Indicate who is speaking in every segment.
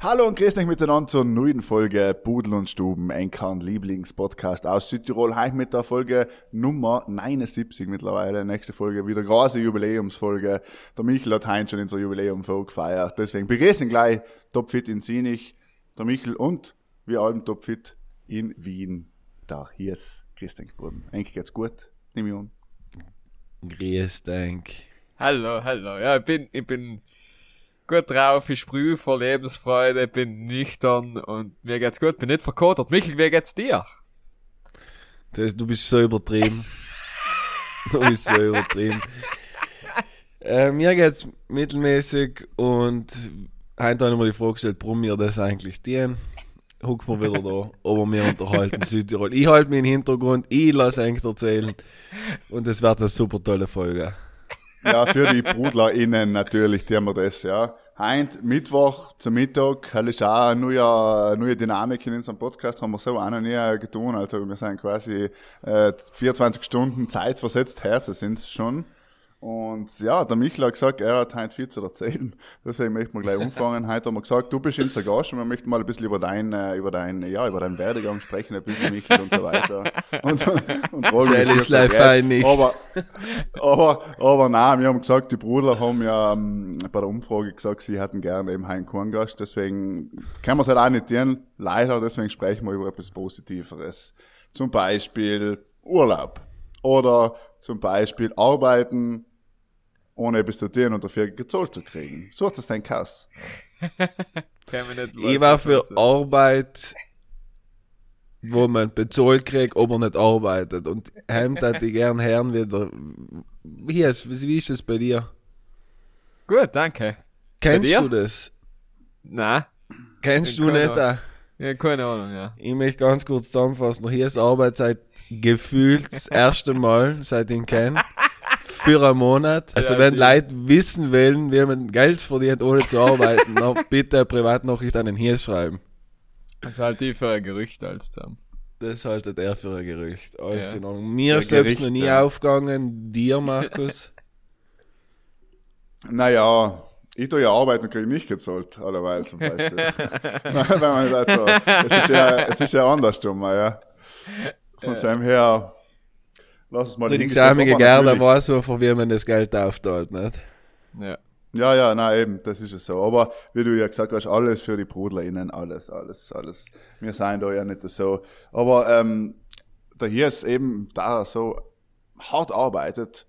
Speaker 1: Hallo und grüß euch miteinander zur neuen Folge Pudel und Stuben, Enkern Lieblingspodcast aus Südtirol. Heute mit der Folge Nummer 79 mittlerweile. Nächste Folge wieder große Jubiläumsfolge. Der Michel hat heute schon in unser Jubiläum gefeiert. Deswegen begrüßen gleich Topfit in Sinich, der Michel und wir allen Topfit in Wien. Da, hier ist Christian Boden. Eigentlich geht's gut, nehme ich an.
Speaker 2: Grüß denk.
Speaker 3: Hallo, hallo. Ja, ich bin, ich bin gut drauf, ich sprühe vor Lebensfreude, bin nüchtern und mir geht's gut, bin nicht verkotert. Michel, wie geht's dir?
Speaker 2: Das, du bist so übertrieben. du bist so übertrieben. Äh, mir geht's mittelmäßig und heute habe ich mir die Frage gestellt, warum wir das eigentlich tun. Huck mir wieder da, aber wir unterhalten Südtirol. Ich halte mich im Hintergrund, ich lasse eigentlich erzählen und es wird eine super tolle Folge.
Speaker 1: Ja, für die BrudlerInnen natürlich tun wir das, ja. Heint, Mittwoch zum Mittag, das ist auch eine neue, neue Dynamik in unserem Podcast, haben wir so auch noch nie getan. Also wir sind quasi äh, 24 Stunden Zeit versetzt, Herzen sind es schon. Und ja, der Michel hat gesagt, er hat heute viel zu erzählen. Deswegen möchten wir gleich umfangen. Heute haben wir gesagt, du bist unser Gast und wir möchten mal ein bisschen über dein, äh, über dein, ja, über deinen Werdegang sprechen, ein bisschen Michel und so weiter. Und, und dir
Speaker 2: ist nicht.
Speaker 1: Aber, aber, aber nein, wir haben gesagt, die Brudler haben ja ähm, bei der Umfrage gesagt, sie hätten gerne eben einen keinen Gast. Deswegen können wir es halt auch nicht tun, leider. Deswegen sprechen wir über etwas Positiveres. Zum Beispiel Urlaub. Oder zum Beispiel Arbeiten, ohne etwas zu tun und dafür gezahlt zu kriegen. So hat es dein Kass.
Speaker 2: Ich war für. Arbeit, wo man bezahlt kriegt, ob man nicht arbeitet. Und heim hätte ich gern hören wieder. Wie ist, wie ist es bei dir?
Speaker 3: Gut, danke.
Speaker 2: Kennst du das?
Speaker 3: Na,
Speaker 2: Kennst du nicht?
Speaker 3: auch.
Speaker 2: auch?
Speaker 3: ja, keine Ahnung, ja.
Speaker 2: Ich möchte ganz kurz zusammenfassen. Hier ist Arbeit seit gefühlt das erste Mal, seit ich ihn kenne. Für einen Monat. Also
Speaker 3: Ja,
Speaker 2: wenn
Speaker 3: die-
Speaker 2: Leute wissen wollen, wie man Geld verdient, ohne zu arbeiten, dann bitte eine Privatnachricht an den Hirs schreiben.
Speaker 3: Das ist halt die für ein Gerücht als zusammen.
Speaker 2: Das haltet er für ein Gerücht. Alles
Speaker 3: Ja.
Speaker 2: Mir
Speaker 1: Ja,
Speaker 2: ist selbst
Speaker 1: Gericht,
Speaker 2: noch nie
Speaker 1: ja.
Speaker 2: aufgegangen. Dir, Markus?
Speaker 1: Naja, ich tue ja arbeiten und kriege nicht gezahlt, allerweil zum Beispiel. Wenn man das so, es ist ja, es ist ja andersrum, ja. Von seinem her, lass es mal
Speaker 2: Die Gerda
Speaker 1: natürlich-
Speaker 2: weiß, wofür wie man das Geld aufteilt, nicht?
Speaker 3: Ja.
Speaker 1: Ja, ja, nein, eben, das ist es so. Aber wie du ja gesagt hast, alles für die BrudlerInnen, alles, alles, alles. Wir sind da ja nicht so. Aber ähm, da hier ist eben, da er so hart arbeitet,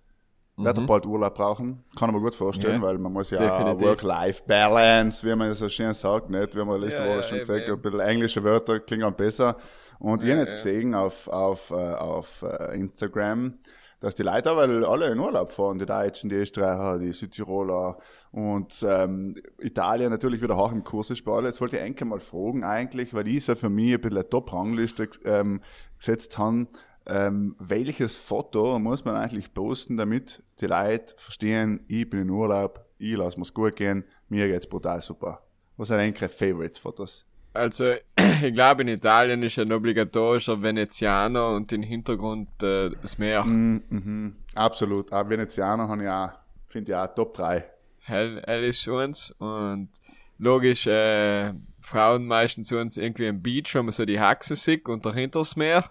Speaker 1: wird er bald Urlaub brauchen. Kann ich mir gut vorstellen,
Speaker 3: Mhm. Ja.
Speaker 1: weil man muss ja. Work-Life-Balance, wie man so schön sagt, nicht? Wie man letzte
Speaker 3: Ja,
Speaker 1: Woche
Speaker 3: ja,
Speaker 1: schon
Speaker 3: eben,
Speaker 1: gesagt hat,
Speaker 3: eben.
Speaker 1: ein bisschen englische Wörter klingen besser. Und ich habe jetzt
Speaker 3: ja.
Speaker 1: gesehen auf, auf, äh, auf äh, Instagram, dass die Leute weil alle in Urlaub fahren, die Deutschen, die Österreicher, die Südtiroler und ähm, Italien natürlich wieder hoch im Kurs ist bei alle. Jetzt wollte ich eigentlich mal fragen eigentlich, weil ich so für mich ein bisschen eine Top-Rangliste ähm, gesetzt habe, ähm, welches Foto muss man eigentlich posten, damit die Leute verstehen, ich bin in Urlaub, ich lasse mir's gut gehen, mir geht's brutal super. Was sind eigentlich Favorites-Fotos?
Speaker 3: Also, ich glaube, in Italien ist ein obligatorischer Venezianer und im Hintergrund äh, das Meer.
Speaker 1: Mhm, mhm. Absolut. Auch Venezianer habe ich auch, finde ich auch Top 3.
Speaker 3: Hell, hell ist uns und logisch, äh, Frauen meistens zu uns irgendwie am Beach, wenn man so die Haxe sieht und dahinter das Meer.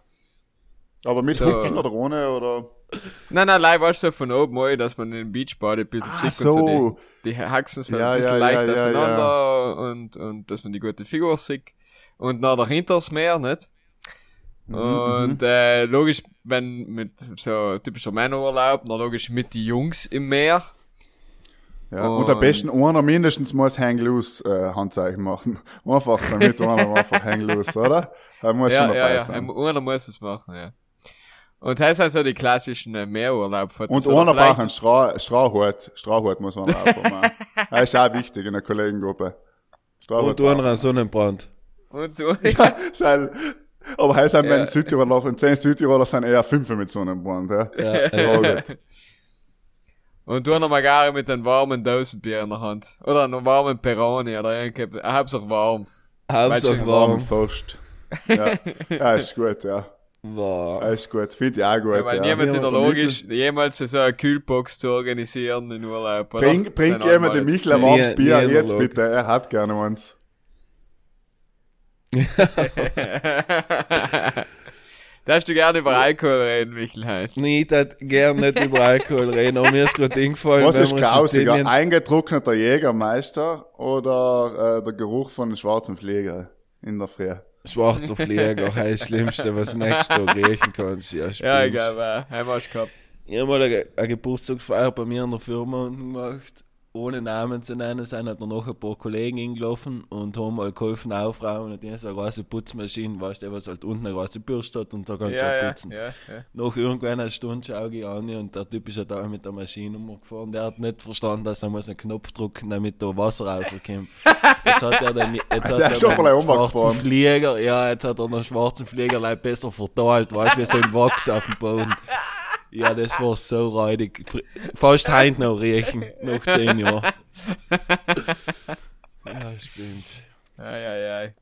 Speaker 1: Aber mit
Speaker 3: So.
Speaker 1: Hüpfen oder ohne oder?
Speaker 3: Nein, nein, live war so von oben mal, dass man den Beachbody ein bisschen
Speaker 1: Ah,
Speaker 3: sieht und so
Speaker 1: so.
Speaker 3: die, die Haxen sind
Speaker 1: Ja,
Speaker 3: ein bisschen
Speaker 1: ja,
Speaker 3: leicht
Speaker 1: ja, ja,
Speaker 3: auseinander Und, und dass man die gute Figur sieht. Und nach dahinter das Meer, nicht?
Speaker 1: Mhm,
Speaker 3: Und äh, logisch, wenn mit so typischer Männerurlaub, na logisch mit die Jungs im Meer.
Speaker 1: Ja, und, am besten einer mindestens muss Hang Loose äh, Handzeichen machen. Einfach, damit einer einfach Hang Loose, oder? Da muss schon
Speaker 3: Ja,
Speaker 1: dabei
Speaker 3: ja, ja,
Speaker 1: sein.
Speaker 3: einer muss es machen, ja. Und das sind so die klassischen äh, Meerurlaub-Fotos.
Speaker 1: Und einer
Speaker 3: vielleicht-
Speaker 1: braucht einen Stra. Strauhut muss man auch machen. Das ist auch wichtig in der Kollegengruppe. Strauhut
Speaker 2: Und du einen Sonnenbrand.
Speaker 3: Und so.
Speaker 1: Ja, sein, Aber heißt halt,
Speaker 3: Ja.
Speaker 1: meine Südtiroler, und 10 Südtiroler sind eher 5 mit Sonnenbrand, ja.
Speaker 2: Ja,
Speaker 1: gut.
Speaker 3: Und du noch mal gerne mit einem warmen Dosenbier in der Hand. Oder einem warmen Peroni oder irgendwas. Auch warm.
Speaker 2: Hauptsache
Speaker 1: Warm
Speaker 2: warm.
Speaker 1: Fast. Ja. ja, ist gut, ja.
Speaker 2: Wow.
Speaker 1: Ist gut. Finde ich auch gut,
Speaker 3: Ja, weil
Speaker 1: ja.
Speaker 3: niemand in der Lage ist, jemals so eine Kühlbox zu organisieren in Urlaub. oder?
Speaker 1: Bring, bring
Speaker 3: Dann
Speaker 1: jemand
Speaker 3: jetzt.
Speaker 1: Michel ein
Speaker 2: Nie-
Speaker 1: warmes
Speaker 2: nie
Speaker 1: Bier
Speaker 2: der
Speaker 1: jetzt bitte. Er hat gerne eins.
Speaker 3: Darfst du gerne über Alkohol reden, Michel Heinz?
Speaker 2: Nee, ich hätte gern nicht über Alkohol reden, aber mir ist gerade eingefallen,
Speaker 1: Was
Speaker 2: wenn
Speaker 1: ist grausiger? Eingetrockneter Jägermeister oder äh, der Geruch von einem schwarzen Flieger in der Früh?
Speaker 2: Schwarzer Flieger, das ist das Schlimmste, was nächstes Tag riechen kannst. Ja,
Speaker 3: Ja,
Speaker 2: spinnst.
Speaker 3: glaube, äh, einmal hast du gehabt.
Speaker 2: Ich habe mal eine, eine Geburtstagsfeier bei mir in der Firma gemacht. Ohne Namen zu nennen, sind halt noch ein paar Kollegen hingelaufen und haben mal geholfen aufräumen und die haben so eine große Putzmaschine, weißt du, was halt unten eine große Bürste hat und da kannst du
Speaker 3: Ja,
Speaker 2: auch
Speaker 3: ja,
Speaker 2: putzen.
Speaker 3: ja, ja.
Speaker 2: Nach irgendwann einer Stunde schaue ich an und der Typ ist ja da mit der Maschine umgefahren. Der hat nicht verstanden, dass er muss einen Knopf drücken, damit da Wasser rauskommt. Jetzt hat er den, jetzt
Speaker 1: Also er
Speaker 2: hat
Speaker 1: ist schon
Speaker 2: er
Speaker 1: umgefahren.
Speaker 2: schwarzen Flieger, ja, jetzt hat er den schwarzen Flieger besser verteilt, weißt du, wie so ein Wachs auf dem Boden. Ja, das war so räudig. Fast heint noch riechen, nach zehn Jahren. Ja, ich bin's.
Speaker 3: Ei, ei, ei.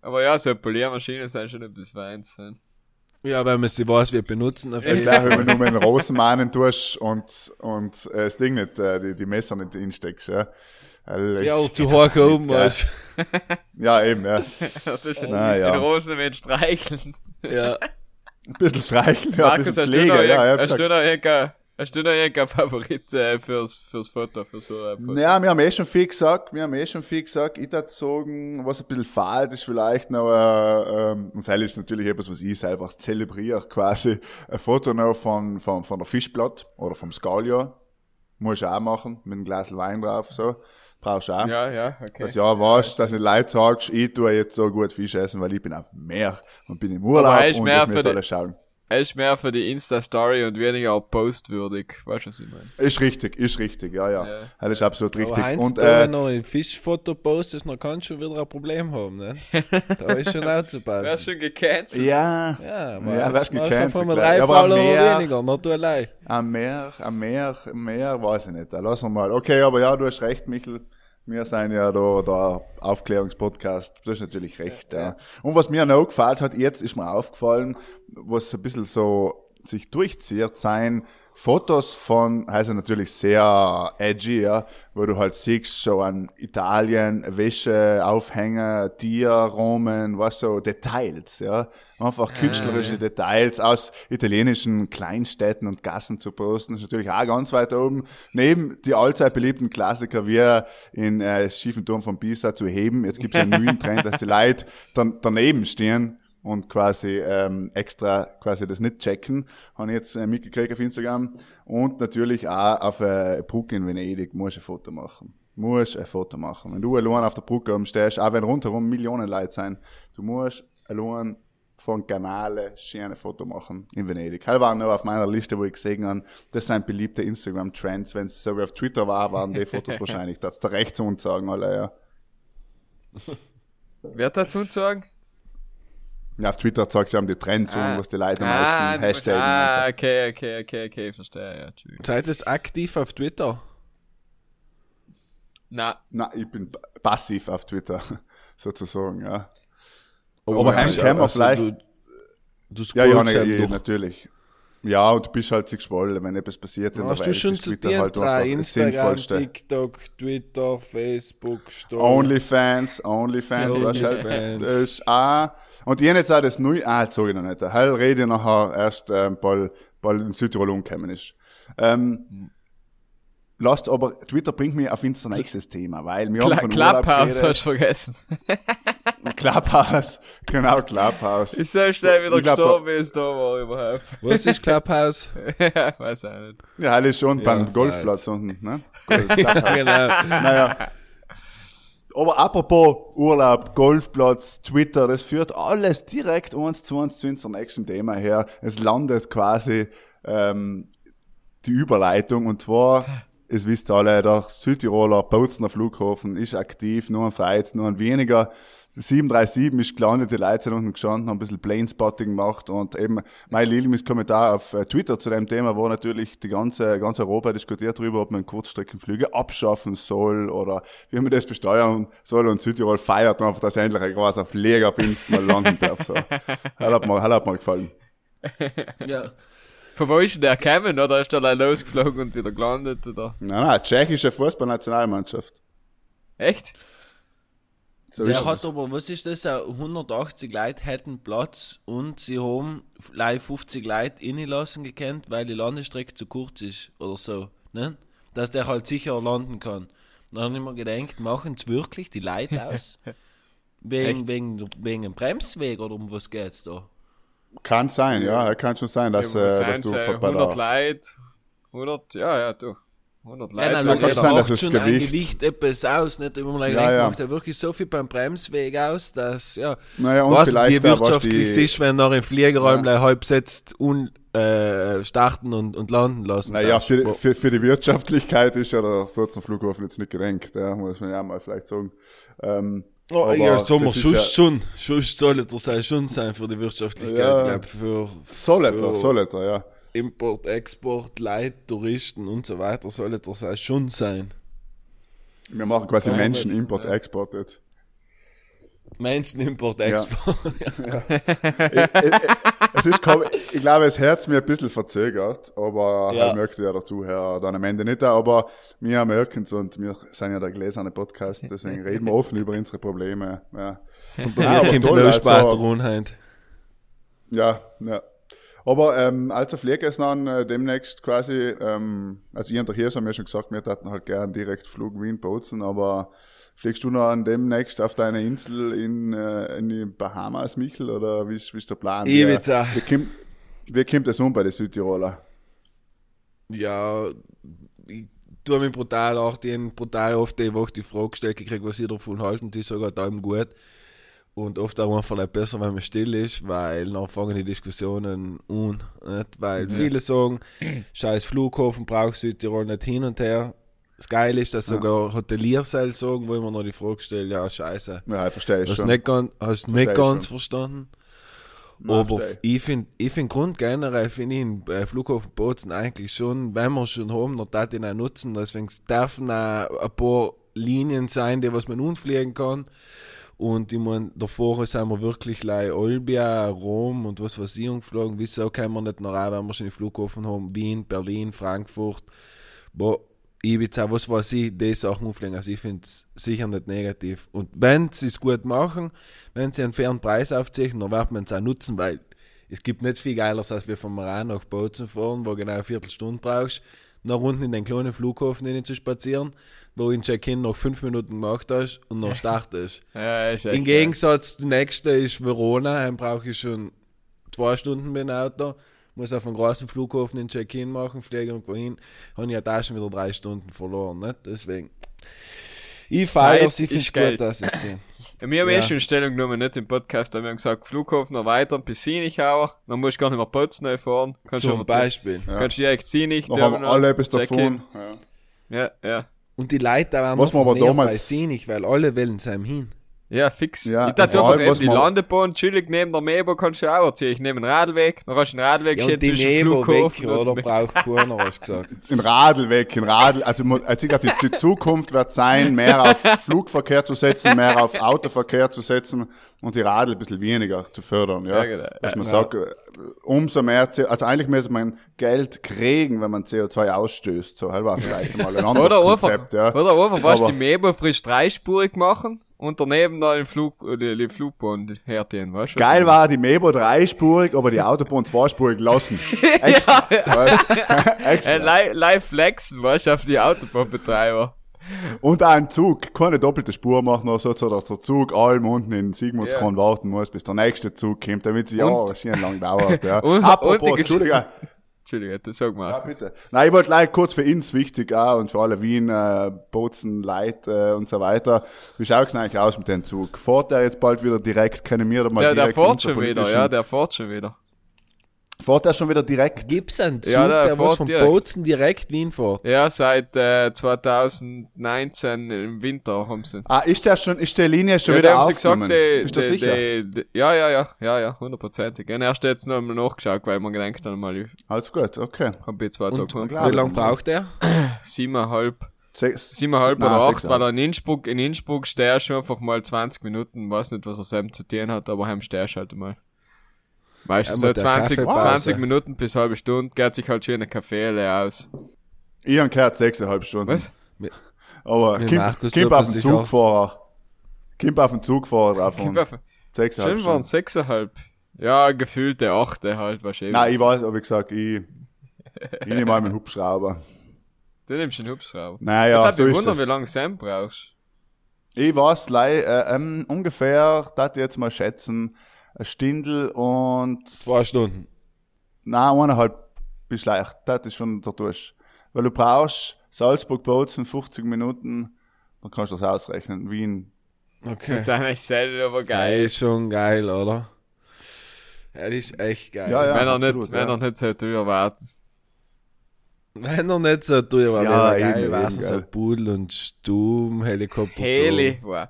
Speaker 3: Aber ja, so Poliermaschinen sind schon etwas Feins.
Speaker 2: Ja, wenn man sie weiß, wie benutzen, jeden
Speaker 1: gleich, wenn du nur mit den Rosenmahnen tust und, und äh, das Ding nicht, äh, die, die Messer nicht hinsteckst, ja. Also,
Speaker 2: Ja,
Speaker 1: ich-
Speaker 2: zu hoch oben, weißt
Speaker 1: Ja, eben, ja.
Speaker 3: Das ist
Speaker 1: Ah, ja.
Speaker 3: Den Rosen mit streicheln.
Speaker 2: du. Ja.
Speaker 1: Ein bisschen streicheln, ja, ein
Speaker 3: Markus,
Speaker 1: bisschen
Speaker 3: du noch
Speaker 1: Pflege, ja, hast
Speaker 3: du
Speaker 1: gesagt.
Speaker 3: hast du noch irgendein Favorit äh, fürs, fürs Foto, für so ein Foto?
Speaker 1: Ja, wir haben eh schon viel gesagt, wir haben eh schon viel gesagt. Ich würde sagen, was ein bisschen fad ist vielleicht noch, äh, ähm, und das ist natürlich etwas, was ich selber zelebriere, quasi, ein Foto noch von, von, von der Fischblatt oder vom Scalio. Muss ich auch machen, mit einem Glas Wein drauf, so. Brauchst du auch.
Speaker 3: Ja, ja, okay.
Speaker 1: Dass ja weißt, dass du Leute sagst, ich tue jetzt so gut Fisch essen, weil ich bin auf dem Meer und bin im Urlaub und ich möchte alles schauen.
Speaker 3: Er ist mehr für die Insta-Story und weniger auch postwürdig. Weißt du, was ich meine?
Speaker 1: Ist richtig, ist richtig, ja, ja.
Speaker 3: Ja.
Speaker 1: Das ist absolut richtig.
Speaker 2: Aber Heinz,
Speaker 1: und,
Speaker 2: da,
Speaker 1: äh,
Speaker 2: wenn du ein Fischfoto postest, dann kannst du schon wieder ein Problem haben, ne? Da ist schon aufzupassen.
Speaker 3: schon gecancelt?
Speaker 1: ja,
Speaker 2: Ja,
Speaker 1: Ja,
Speaker 2: weißt
Speaker 1: wärst gecancelt
Speaker 2: von mir
Speaker 1: gleich.
Speaker 2: drei
Speaker 1: Aber
Speaker 2: Follower
Speaker 1: Meer-
Speaker 2: weniger, nur du allein.
Speaker 1: Am Meer, am Meer, am Meer, weiß ich nicht. Da lassen wir mal. Okay, aber ja, du hast recht, Michel. Wir sind ja da, da Aufklärungspodcast. Du hast natürlich recht, ja. Und was mir noch gefällt hat, jetzt ist mir aufgefallen, was ein bisschen so sich durchzieht, sein Fotos von, heißt natürlich sehr edgy, ja, wo du halt siehst, so an Italien, Wäsche, Aufhänger, Tier, Romen, was so, Details, ja. Einfach künstlerische Details aus italienischen Kleinstädten und Gassen zu posten, ist natürlich auch ganz weit oben. Neben die allzeit beliebten Klassiker wie in äh, schiefen Turm von Pisa zu heben. Jetzt gibt es einen neuen Trend, dass die Leute dann daneben stehen und quasi ähm, extra quasi das nicht checken. Habe ich jetzt äh, mitgekriegt auf Instagram. Und natürlich auch auf äh, Brücke in Venedig muss ich ein Foto machen. Muss ein Foto machen. Wenn du allein auf der Brücke oben stehst, auch wenn rundherum Millionen Leute sein, du musst allein von Kanale schön ein Foto machen in Venedig. Das war noch auf meiner Liste, wo ich gesehen habe, das sind beliebte Instagram-Trends. Wenn es so wie auf Twitter war, waren die Fotos wahrscheinlich. Das da rechts und sagen alle, ja.
Speaker 3: Wer hat dazu sagen?
Speaker 1: Ja, auf Twitter zeigt sie haben die Trends und was die Leute am
Speaker 3: ah,
Speaker 1: meisten Hashtagen
Speaker 3: Ah,
Speaker 1: und
Speaker 3: okay, okay, okay, okay, verstehe, ja, tschüss.
Speaker 2: Seid es aktiv auf Twitter?
Speaker 3: Na,
Speaker 1: so. Na, ich bin pa- passiv auf Twitter, sozusagen, ja.
Speaker 2: Oh,
Speaker 1: Aber
Speaker 2: ja,
Speaker 1: heim wir vielleicht-
Speaker 2: Du, du
Speaker 1: Ja, ja, ja, natürlich. Ja, und du bist halt sich geschwollen, wenn etwas passiert in der
Speaker 2: Hast du schon zu
Speaker 1: Twitter
Speaker 2: dir
Speaker 1: halt
Speaker 2: drei? Instagram. TikTok, Twitter, Facebook, Story.
Speaker 1: Onlyfans, Onlyfans, weißt du, halt,
Speaker 2: Onlyfans.
Speaker 1: das ist auch, und ich jetzt auch das neu, ah, jetzt sag ich noch nicht, heil rede ich nachher erst, ähm, bald, bald in Südtirol umgekommen ist. Ähm, lasst aber, Twitter bringt mich auf unser nächstes Thema, weil wir haben
Speaker 3: Cla
Speaker 1: von
Speaker 3: Clubhouse hast du vergessen.
Speaker 1: Clubhouse, genau, Clubhouse.
Speaker 3: Ist so schnell wieder
Speaker 1: Ich glaub,
Speaker 3: gestorben, wie es da war überhaupt.
Speaker 2: Was ist Clubhouse?
Speaker 3: ja, weiß auch nicht.
Speaker 1: Ja, ist schon beim
Speaker 2: weiß.
Speaker 1: Golfplatz unten, ne?
Speaker 2: Genau.
Speaker 1: Naja. Aber apropos Urlaub, Golfplatz, Twitter, das führt alles direkt eins zu eins zu unserem nächsten Thema her. Es landet quasi ähm, die Überleitung und zwar es wisst ihr alle, der Südtiroler Bautzner Flughafen ist aktiv, nur ein Freiz, nur ein weniger. 737 ist gelandet, die Leute sind unten gestanden, haben ein bisschen Planespotting gemacht und eben mein Lieblingskommentar auf äh, Twitter zu dem Thema war natürlich die ganze, ganz Europa diskutiert darüber, ob man Kurzstreckenflüge abschaffen soll oder wie man das besteuern soll und Südtirol feiert einfach, dass endlich ein großer Fliegerpins mal landen darf. So. Das hat mir, das hat mir gefallen.
Speaker 2: Ja.
Speaker 3: Von wo ist denn der gekommen, oder ist der allein losgeflogen und wieder gelandet, oder?
Speaker 1: Nein, nein, tschechische Fußballnationalmannschaft.
Speaker 3: Echt?
Speaker 1: So
Speaker 2: Der hat
Speaker 1: es.
Speaker 2: aber, was ist das? äh, 180 Leute hätten Platz und sie haben live 50 Leute reinlassen gekannt, weil die Landestrecke zu kurz ist oder so. Ne? Dass der halt sicher landen kann. Dann habe ich mir gedacht, machen es wirklich die Leute aus? wegen,
Speaker 3: Echt?
Speaker 2: wegen, wegen dem Bremsweg oder um was geht's da?
Speaker 1: Kann sein, ja, kann schon sein, dass,
Speaker 3: Ja,
Speaker 1: äh,
Speaker 3: was
Speaker 1: dass du
Speaker 3: äh,
Speaker 1: bei
Speaker 3: 100
Speaker 1: der,
Speaker 3: Leute, 100, ja, ja, du. 100
Speaker 2: Ja,
Speaker 3: Leute.
Speaker 2: nein,
Speaker 1: da sein, dass
Speaker 2: macht
Speaker 1: das
Speaker 2: schon ein
Speaker 1: Gewicht-
Speaker 2: Gewicht etwas aus. Nicht immer mal
Speaker 1: Ja,
Speaker 2: gedacht,
Speaker 1: ja.
Speaker 2: macht er wirklich so viel beim Bremsweg aus, dass, ja,
Speaker 1: naja, und
Speaker 2: was, wie wirtschaftlich
Speaker 1: die,
Speaker 2: ist, wenn nach im Fliegerraum ja. halb setzt und äh, starten und, und landen lassen.
Speaker 1: naja, für, für, für die Wirtschaftlichkeit ist ja der Fürzer Flughafen jetzt nicht gedenkt, ja, muss man ja mal vielleicht sagen. Ähm,
Speaker 2: Oh,
Speaker 1: aber
Speaker 2: ja,
Speaker 1: ist
Speaker 2: sonst schon. Sonst soll es sein, schon sein für die Wirtschaftlichkeit.
Speaker 1: Ja.
Speaker 2: Ich glaube, für,
Speaker 1: Soll
Speaker 2: für
Speaker 1: etwa, soll etwa, ja.
Speaker 2: Import, Export, Leute, Touristen und so weiter soll es sein, schon sein.
Speaker 1: Wir machen quasi Menschen Import, Export jetzt.
Speaker 2: Menschen, Import, Export.
Speaker 1: Es ist, ich glaube, es hat mir ein bisschen verzögert, aber
Speaker 2: Ja.
Speaker 1: ja. möchte ja Zuhörer dann am Ende nicht, aber wir merken es und wir sind ja der gläserne Podcast, deswegen reden wir offen über unsere Probleme, ja.
Speaker 2: Und
Speaker 1: Ja,
Speaker 2: bei mir kommt es
Speaker 1: also-
Speaker 2: später runter.
Speaker 1: Ja, ja. Aber ähm, also fliege es dann äh, demnächst quasi, ähm, also ich und der Hirs haben ja schon gesagt, wir hätten halt gern direkt Flug Wien Bozen, aber fliegst du noch an demnächst auf deine Insel in, äh, in die Bahamas, Michel, oder wie ist, wie ist der Plan?
Speaker 2: Ibiza.
Speaker 1: Wie, wie, kommt, wie kommt das um bei den Südtiroler?
Speaker 2: Ja, ich tue mich brutal auch den brutal oft die Woche die Frage gestellt gekriegt, was ihr davon halten, die sogar da im gut. Und oft auch einfach nicht besser, wenn man still ist, weil dann fangen die Diskussionen an. Nicht? Weil viele sagen, scheiß Flughafen braucht Südtirol nicht hin und her. Das Geile ist, dass sogar Hoteliers sagen, wo ich mir noch die Frage stelle, ja scheiße,
Speaker 1: Ja, ich verstehe ich
Speaker 2: hast
Speaker 1: schon.
Speaker 2: nicht, ganz- hast du nicht ganz
Speaker 1: schon.
Speaker 2: verstanden.
Speaker 1: Nein,
Speaker 2: Aber
Speaker 1: verstehe
Speaker 2: ich finde, ich find Grund generell finde ich den äh, Flughafen Bozen eigentlich schon, wenn wir schon haben, dann darf ihn auch nutzen. Deswegen dürfen auch ein paar Linien sein, die was man unfliegen kann. Und ich meine, davor sind wir wirklich like Olbia, Rom und was weiß ich umgeflogen. Wieso können wir nicht noch auch, wenn wir schon den Flughafen haben, Wien, Berlin, Frankfurt, wo Ibiza, was weiß ich, die Sachen umfliegen. Also ich finde es sicher nicht negativ. Und wenn sie es gut machen, wenn sie einen fairen Preis aufzeichnen, dann wird man es auch nutzen, weil es gibt nicht viel Geileres, als wir von Maran nach Bozen fahren, wo genau eine Viertelstunde brauchst, nach unten in den kleinen Flughafen rein zu spazieren, wo in Check-in noch fünf Minuten gemacht hast und noch startest.
Speaker 3: Ja, ist
Speaker 2: Im Gegensatz, die nächste ist Verona, dann brauche ich schon zwei Stunden mit dem Auto, muss auf einem großen Flughafen den Check-in machen, fliege irgendwo hin, habe ich ja da schon wieder drei Stunden verloren, nicht? Deswegen. Ich feiere sie, ich finde es gut, das System.
Speaker 3: Ja, wir haben
Speaker 2: Ja.
Speaker 3: eh schon Stellung genommen, nicht im Podcast, da haben wir gesagt, Flughafen erweitern bis Sienichauer, dann musst du gar nicht mehr Potsdam fahren, kannst
Speaker 2: Zum
Speaker 3: schon
Speaker 2: Beispiel.
Speaker 3: kannst direkt Sinich,
Speaker 1: Noch haben alle etwas davon. Ja.
Speaker 3: Ja, ja.
Speaker 2: Und die Leute waren
Speaker 1: Was man aber damals-
Speaker 2: bei sie nicht, weil alle wollen sein hin.
Speaker 3: Ja, fix.
Speaker 1: Ja,
Speaker 3: ich dachte
Speaker 1: allem,
Speaker 3: eben
Speaker 1: was
Speaker 3: die Landebahn chillig neben der Mebo kannst du auch erzählen. Ich nehme einen Radweg, dann hast du einen Radweg
Speaker 2: Ja, die Nebo weg,
Speaker 3: Flughafen
Speaker 2: oder? Braucht keiner, hast du gesagt.
Speaker 1: In Radl weg, in Radl, also also ich glaube, die, die Zukunft wird sein, mehr auf Flugverkehr zu setzen, mehr auf Autoverkehr zu setzen und die Radl ein bisschen weniger zu fördern, ja.
Speaker 3: Ja, genau.
Speaker 1: Dass man
Speaker 3: Ja.
Speaker 1: sagt, umso mehr, CO also eigentlich müsste man Geld kriegen, wenn man CO2 ausstößt, so, halt war vielleicht mal ein anderes
Speaker 3: Oder einfach,
Speaker 1: Konzept, ja.
Speaker 3: oder einfach, was die Mebo frisch dreispurig machen und daneben dann den Flug, die, die Flugbahn herziehen, weißt du?
Speaker 1: Geil war die Mebo dreispurig, aber die Autobahn zweispurig lassen. Extra.
Speaker 3: Äh,
Speaker 1: Extra.
Speaker 3: live, live flexen, weißt du, auf die Autobahnbetreiber.
Speaker 1: Und auch ein Zug, keine doppelte Spur machen oder so, so dass der Zug allem unten in Sigmundskron
Speaker 3: Ja.
Speaker 1: warten muss, bis der nächste Zug kommt, damit es ja schön lang dauert. Ja.
Speaker 3: Und-
Speaker 1: Apropos,
Speaker 3: und
Speaker 1: Entschuldigung,
Speaker 3: Entschuldigung, das sag mal.
Speaker 1: ja, bitte. Nein, ich wollte gleich kurz für uns wichtig auch und für alle Wien, äh, Bozen, Leid äh, und so weiter. Wie schaut's denn eigentlich aus mit dem Zug? Fährt der jetzt bald wieder direkt? Können wir da mal
Speaker 3: Der, der
Speaker 1: direkt
Speaker 3: fährt schon wieder, ja, der fährt schon wieder.
Speaker 1: Fährt er schon wieder direkt?
Speaker 2: Gibt's einen Zug,
Speaker 3: Ja, der
Speaker 2: der was von
Speaker 3: direkt.
Speaker 2: Bozen direkt Wien fährt?
Speaker 3: Ja, seit äh, 2019 im Winter haben sie.
Speaker 1: Ah, ist der schon, ist die Linie schon
Speaker 3: ja,
Speaker 1: wieder
Speaker 3: sie gesagt,
Speaker 1: aufgenommen?
Speaker 3: die,
Speaker 1: ist das
Speaker 3: die,
Speaker 1: sicher?
Speaker 3: Die, die, ja, ja, ja, ja, ja, hundertprozentig. Und erst jetzt noch einmal nachgeschaut, weil man gedacht hat, mal, ich
Speaker 1: Alles gut, okay.
Speaker 3: hab jetzt zwei
Speaker 2: Und
Speaker 3: Tage
Speaker 1: klar.
Speaker 2: wie lange braucht er?
Speaker 3: Siebeneinhalb,
Speaker 1: Sechs,
Speaker 3: siebeneinhalb
Speaker 1: nein,
Speaker 3: oder acht, weil er in Innsbruck, in Innsbruck stehst du einfach mal 20 Minuten, weiß nicht, was er selbst zu tun hat, aber heim stehst halt mal. Meistens
Speaker 2: Ja,
Speaker 3: so
Speaker 2: mit der
Speaker 3: 20,
Speaker 2: Kaffeepause.
Speaker 3: 20 Minuten bis halbe Stunde, geht sich halt schön eine Kaffee leer aus.
Speaker 1: Ich habe gehört sechseinhalb Stunden.
Speaker 3: Was?
Speaker 1: Aber Kim, Kim auf
Speaker 2: sich
Speaker 1: Zugfahrer. Kim auf den Zugfahrer
Speaker 3: auf-
Speaker 1: sechseinhalb
Speaker 3: Schön waren
Speaker 1: Stunden.
Speaker 3: sechseinhalb. Ja, gefühlte achte halt, wahrscheinlich.
Speaker 1: Nein, ich weiß, aber ich gesagt, ich, ich nehme mal meinen Hubschrauber.
Speaker 3: Du nimmst den Hubschrauber.
Speaker 1: Naja,
Speaker 3: ich
Speaker 1: so
Speaker 3: würde
Speaker 1: ist
Speaker 3: wundern, wie
Speaker 1: das.
Speaker 3: lange Sam brauchst.
Speaker 1: Ich weiß, äh, ähm, ungefähr, da ich jetzt mal schätzen, ein Stindel und,
Speaker 2: Zwei Stunden.
Speaker 1: nein, eineinhalb bis leicht. Das ist schon der Durch. Weil du brauchst Salzburg-Bozen 50 Minuten, dann kannst du das ausrechnen. Wien.
Speaker 2: Okay.
Speaker 3: Mit deiner Zelle aber
Speaker 2: Geil,
Speaker 3: geil.
Speaker 2: ist schon geil, oder? Das ist echt geil.
Speaker 1: Ja, ja.
Speaker 3: wenn er
Speaker 1: absolut,
Speaker 3: nicht, wenn
Speaker 1: ja.
Speaker 3: er nicht so teuer war.
Speaker 2: Wenn er nicht so teuer war,
Speaker 1: Ja,
Speaker 2: wäre er geil,
Speaker 1: eben,
Speaker 2: wäre
Speaker 1: eben,
Speaker 2: so Pudel und Sturm, Helikopter.
Speaker 3: Heli, wow.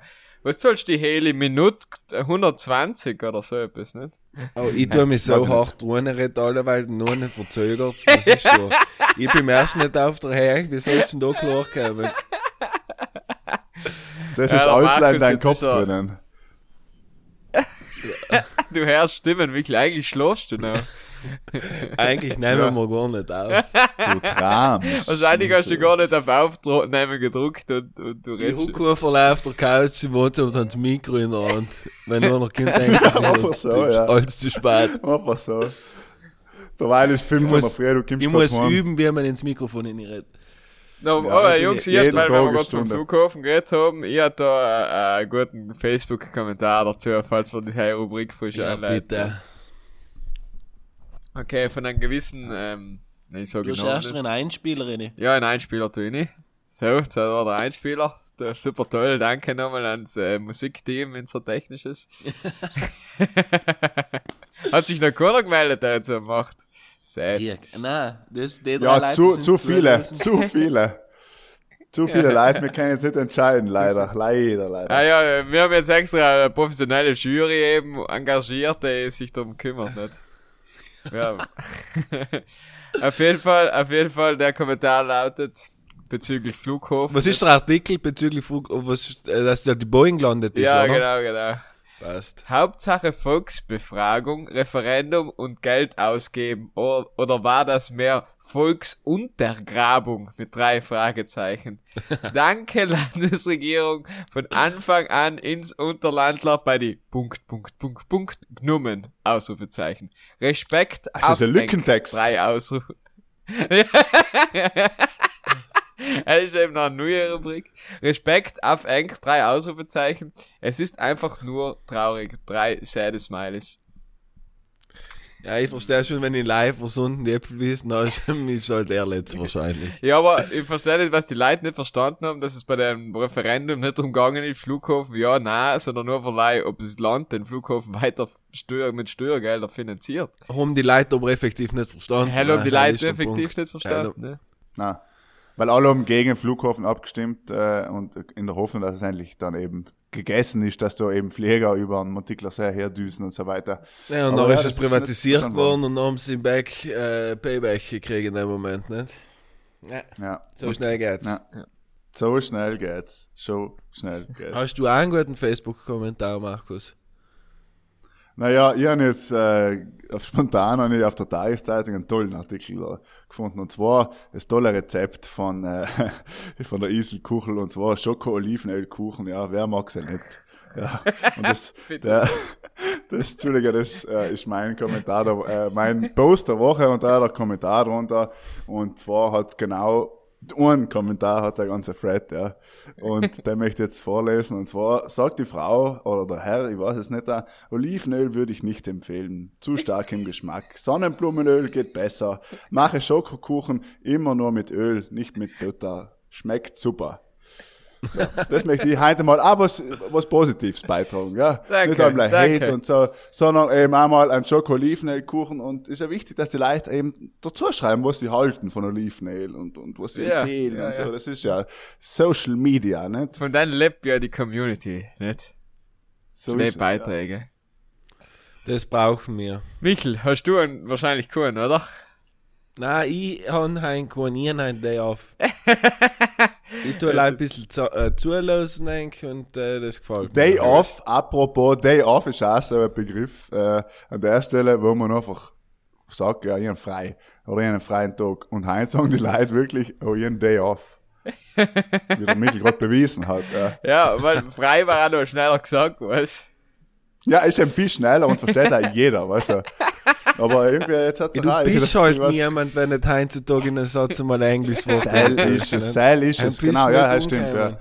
Speaker 3: Was zahlst du die Heli? Minute 120 oder so etwas, nicht?
Speaker 2: Oh, ich tue mich so hart reden, alle, weil nur nicht verzögert. Das ist so. Ich bin erst nicht auf der Höhe, wie sollst du denn da klarkommen?
Speaker 1: Das
Speaker 3: Ja,
Speaker 1: ist alles in deinem Kopf drinnen.
Speaker 3: Du hörst Stimmen, wirklich, eigentlich schläfst du noch.
Speaker 2: Eigentlich nehmen wir gar nicht auf.
Speaker 1: Du träumst.
Speaker 3: Wahrscheinlich hast du gar nicht auf Aufnehmen gedruckt und, und du
Speaker 2: Ich
Speaker 3: redest.
Speaker 2: hucke einfach auf der Couch im Wohnzimmer und habe das Mikro in der Hand. Wenn nur noch kommt, denke ich,
Speaker 1: Einfach so, ja.
Speaker 2: alles zu spät.
Speaker 1: Einfach so. Derweil ist 5
Speaker 2: Ich
Speaker 1: von der
Speaker 2: muss-
Speaker 1: Früh, du kommst
Speaker 2: Ich muss
Speaker 1: heim.
Speaker 2: üben, wie man ins Mikrofon redet.
Speaker 3: No,
Speaker 1: Ja,
Speaker 3: aber Jungs,
Speaker 1: ich
Speaker 3: jetzt,
Speaker 1: jeden
Speaker 3: weil wir gerade vom. Flughafen geredet haben, ich hatte da äh, einen guten Facebook-Kommentar dazu, falls wir die Rubrik frisch
Speaker 2: Ja,
Speaker 3: einleiten.
Speaker 2: bitte.
Speaker 3: Okay, von einem gewissen, ähm, ich sag
Speaker 2: Du bist
Speaker 3: genau
Speaker 2: erst
Speaker 3: nicht.
Speaker 2: eine Einspielerin.
Speaker 3: Ja, ein Einspieler tue ich nicht. So, das war der Einspieler. Der ist super toll. Danke nochmal ans äh, Musikteam, unser technisches. Hat sich noch keiner gemeldet, der jetzt so macht. Sad.
Speaker 2: Dirk, nein, das, die drei
Speaker 1: Ja,
Speaker 2: Leute
Speaker 1: zu,
Speaker 2: sind
Speaker 1: zu viele, zu viele. Zu viele Leute, wir können jetzt nicht entscheiden, leider, leider, leider.
Speaker 3: Ah ja, wir haben jetzt extra eine professionelle Jury eben engagiert, die sich darum kümmert, nicht? Ja. auf jeden Fall, auf jeden Fall, der Kommentar lautet, bezüglich Flughafen.
Speaker 2: Was ist der Artikel bezüglich Flug, oh, was, ist, äh, dass ja die Boeing gelandet ist,
Speaker 3: Ja,
Speaker 2: oder?
Speaker 3: genau, genau.
Speaker 2: Passt.
Speaker 3: Hauptsache Volksbefragung, Referendum und Geld ausgeben. Oder war das mehr Volksuntergrabung mit drei Fragezeichen? Danke, Landesregierung, von Anfang an ins Unterlandler bei die Punkt, Punkt, Punkt, Punkt, Gnummen, Ausrufezeichen. Respekt
Speaker 1: das ist ein Lückentext.
Speaker 3: Drei Ausrufe. Das ist eben noch eine neue Rubrik. Respekt auf Eng, drei Ausrufezeichen. Es ist einfach nur traurig. Drei sad Smileys.
Speaker 2: Ja, ich verstehe schon, wenn ich live versunden die Äpfel wissen, dann ist mich halt er letzt wahrscheinlich.
Speaker 3: Ja, aber ich verstehe nicht, was die Leute nicht verstanden haben, dass es bei dem Referendum nicht darum gegangen ist, Flughafen, ja, nein, sondern nur verleihen, ob das Land den Flughafen weiter Steuer, mit Steuergeldern finanziert.
Speaker 2: Haben die Leute aber effektiv nicht verstanden.
Speaker 3: Hell haben die
Speaker 2: Ja, das
Speaker 3: Leute
Speaker 2: der
Speaker 3: effektiv
Speaker 2: Punkt.
Speaker 3: nicht verstanden. Ne?
Speaker 1: Nein. Weil alle haben gegen den Flughafen abgestimmt äh, und in der Hoffnung, dass es endlich dann eben gegessen ist, dass da eben Flieger über den Montikler See herdüsen und so weiter.
Speaker 2: Ja, und
Speaker 1: Aber
Speaker 2: dann
Speaker 1: ja,
Speaker 2: ist es privatisiert worden und dann haben sie Back, äh, Payback gekriegt in dem Moment, nicht? Ja,
Speaker 1: Ja.
Speaker 2: so schnell geht's.
Speaker 1: Ja. So schnell geht's. So schnell geht's.
Speaker 2: Hast du einen guten Facebook-Kommentar, Markus?
Speaker 1: Naja, ich habe jetzt äh, auf spontan habe ich auf der Tageszeitung einen tollen Artikel da gefunden. Und zwar das tolle Rezept von, äh, von der Isel Kuchel und zwar Schoko-Olivenöl-Kuchen. Ja, wer mag's ja nicht? Ja, und das, der, das, Entschuldige, das äh, ist mein Kommentar, der, äh, mein Post der Woche und da hat er Kommentar drunter und zwar hat genau einen Kommentar hat der ganze Thread, ja. Und den möchte jetzt vorlesen. Und zwar sagt die Frau oder der Herr, ich weiß es nicht, Olivenöl würde ich nicht empfehlen. Zu stark im Geschmack. Sonnenblumenöl geht besser. Mache Schokokuchen immer nur mit Öl, nicht mit Butter. Schmeckt super. So, das möchte ich heute mal auch was, was Positives beitragen, ja.
Speaker 3: Danke,
Speaker 1: Nicht einmal Hate
Speaker 3: danke.
Speaker 1: und so, sondern eben einmal ein Schoko-Olivenmehl-Kuchen und ist ja wichtig, dass die Leute eben dazu schreiben, was sie halten von Olivenmehl und, und was sie
Speaker 3: Ja,
Speaker 1: empfehlen
Speaker 3: ja,
Speaker 1: und so.
Speaker 3: ja.
Speaker 1: Das ist ja Social Media, nicht?
Speaker 3: Von dann lebt ja die Community, nicht?
Speaker 1: So
Speaker 3: Die
Speaker 1: ist es, ja.
Speaker 3: Beiträge.
Speaker 2: Das brauchen wir.
Speaker 3: Michel, hast du einen, wahrscheinlich keinen, oder?
Speaker 2: Nein, ich habe heim keinen, ich habe einen Day off. ich tue ein bisschen zu, äh, zulassen, denke und äh, das gefällt mir.
Speaker 1: Day off, apropos, Day off ist auch so ein Begriff äh, an der Stelle, wo man einfach sagt, ja, ich habe frei oder ich habe einen freien Tag. Und heute sagen die Leute wirklich, oh, ich habe einen Day off. Wie der Michel gerade bewiesen hat. Ja.
Speaker 3: Ja, weil frei war auch noch schneller gesagt, weißt
Speaker 1: ja, ist eben viel schneller und versteht auch jeder, weißt du. Aber irgendwie, jetzt hat
Speaker 2: Ja,
Speaker 1: er
Speaker 2: du bist halt
Speaker 1: was,
Speaker 2: niemand, wenn nicht heutzutage in einem Satz mal ein Englischwort
Speaker 1: Seil ist es, Seil ist
Speaker 2: Ein
Speaker 1: es, genau, ja, das stimmt, ja.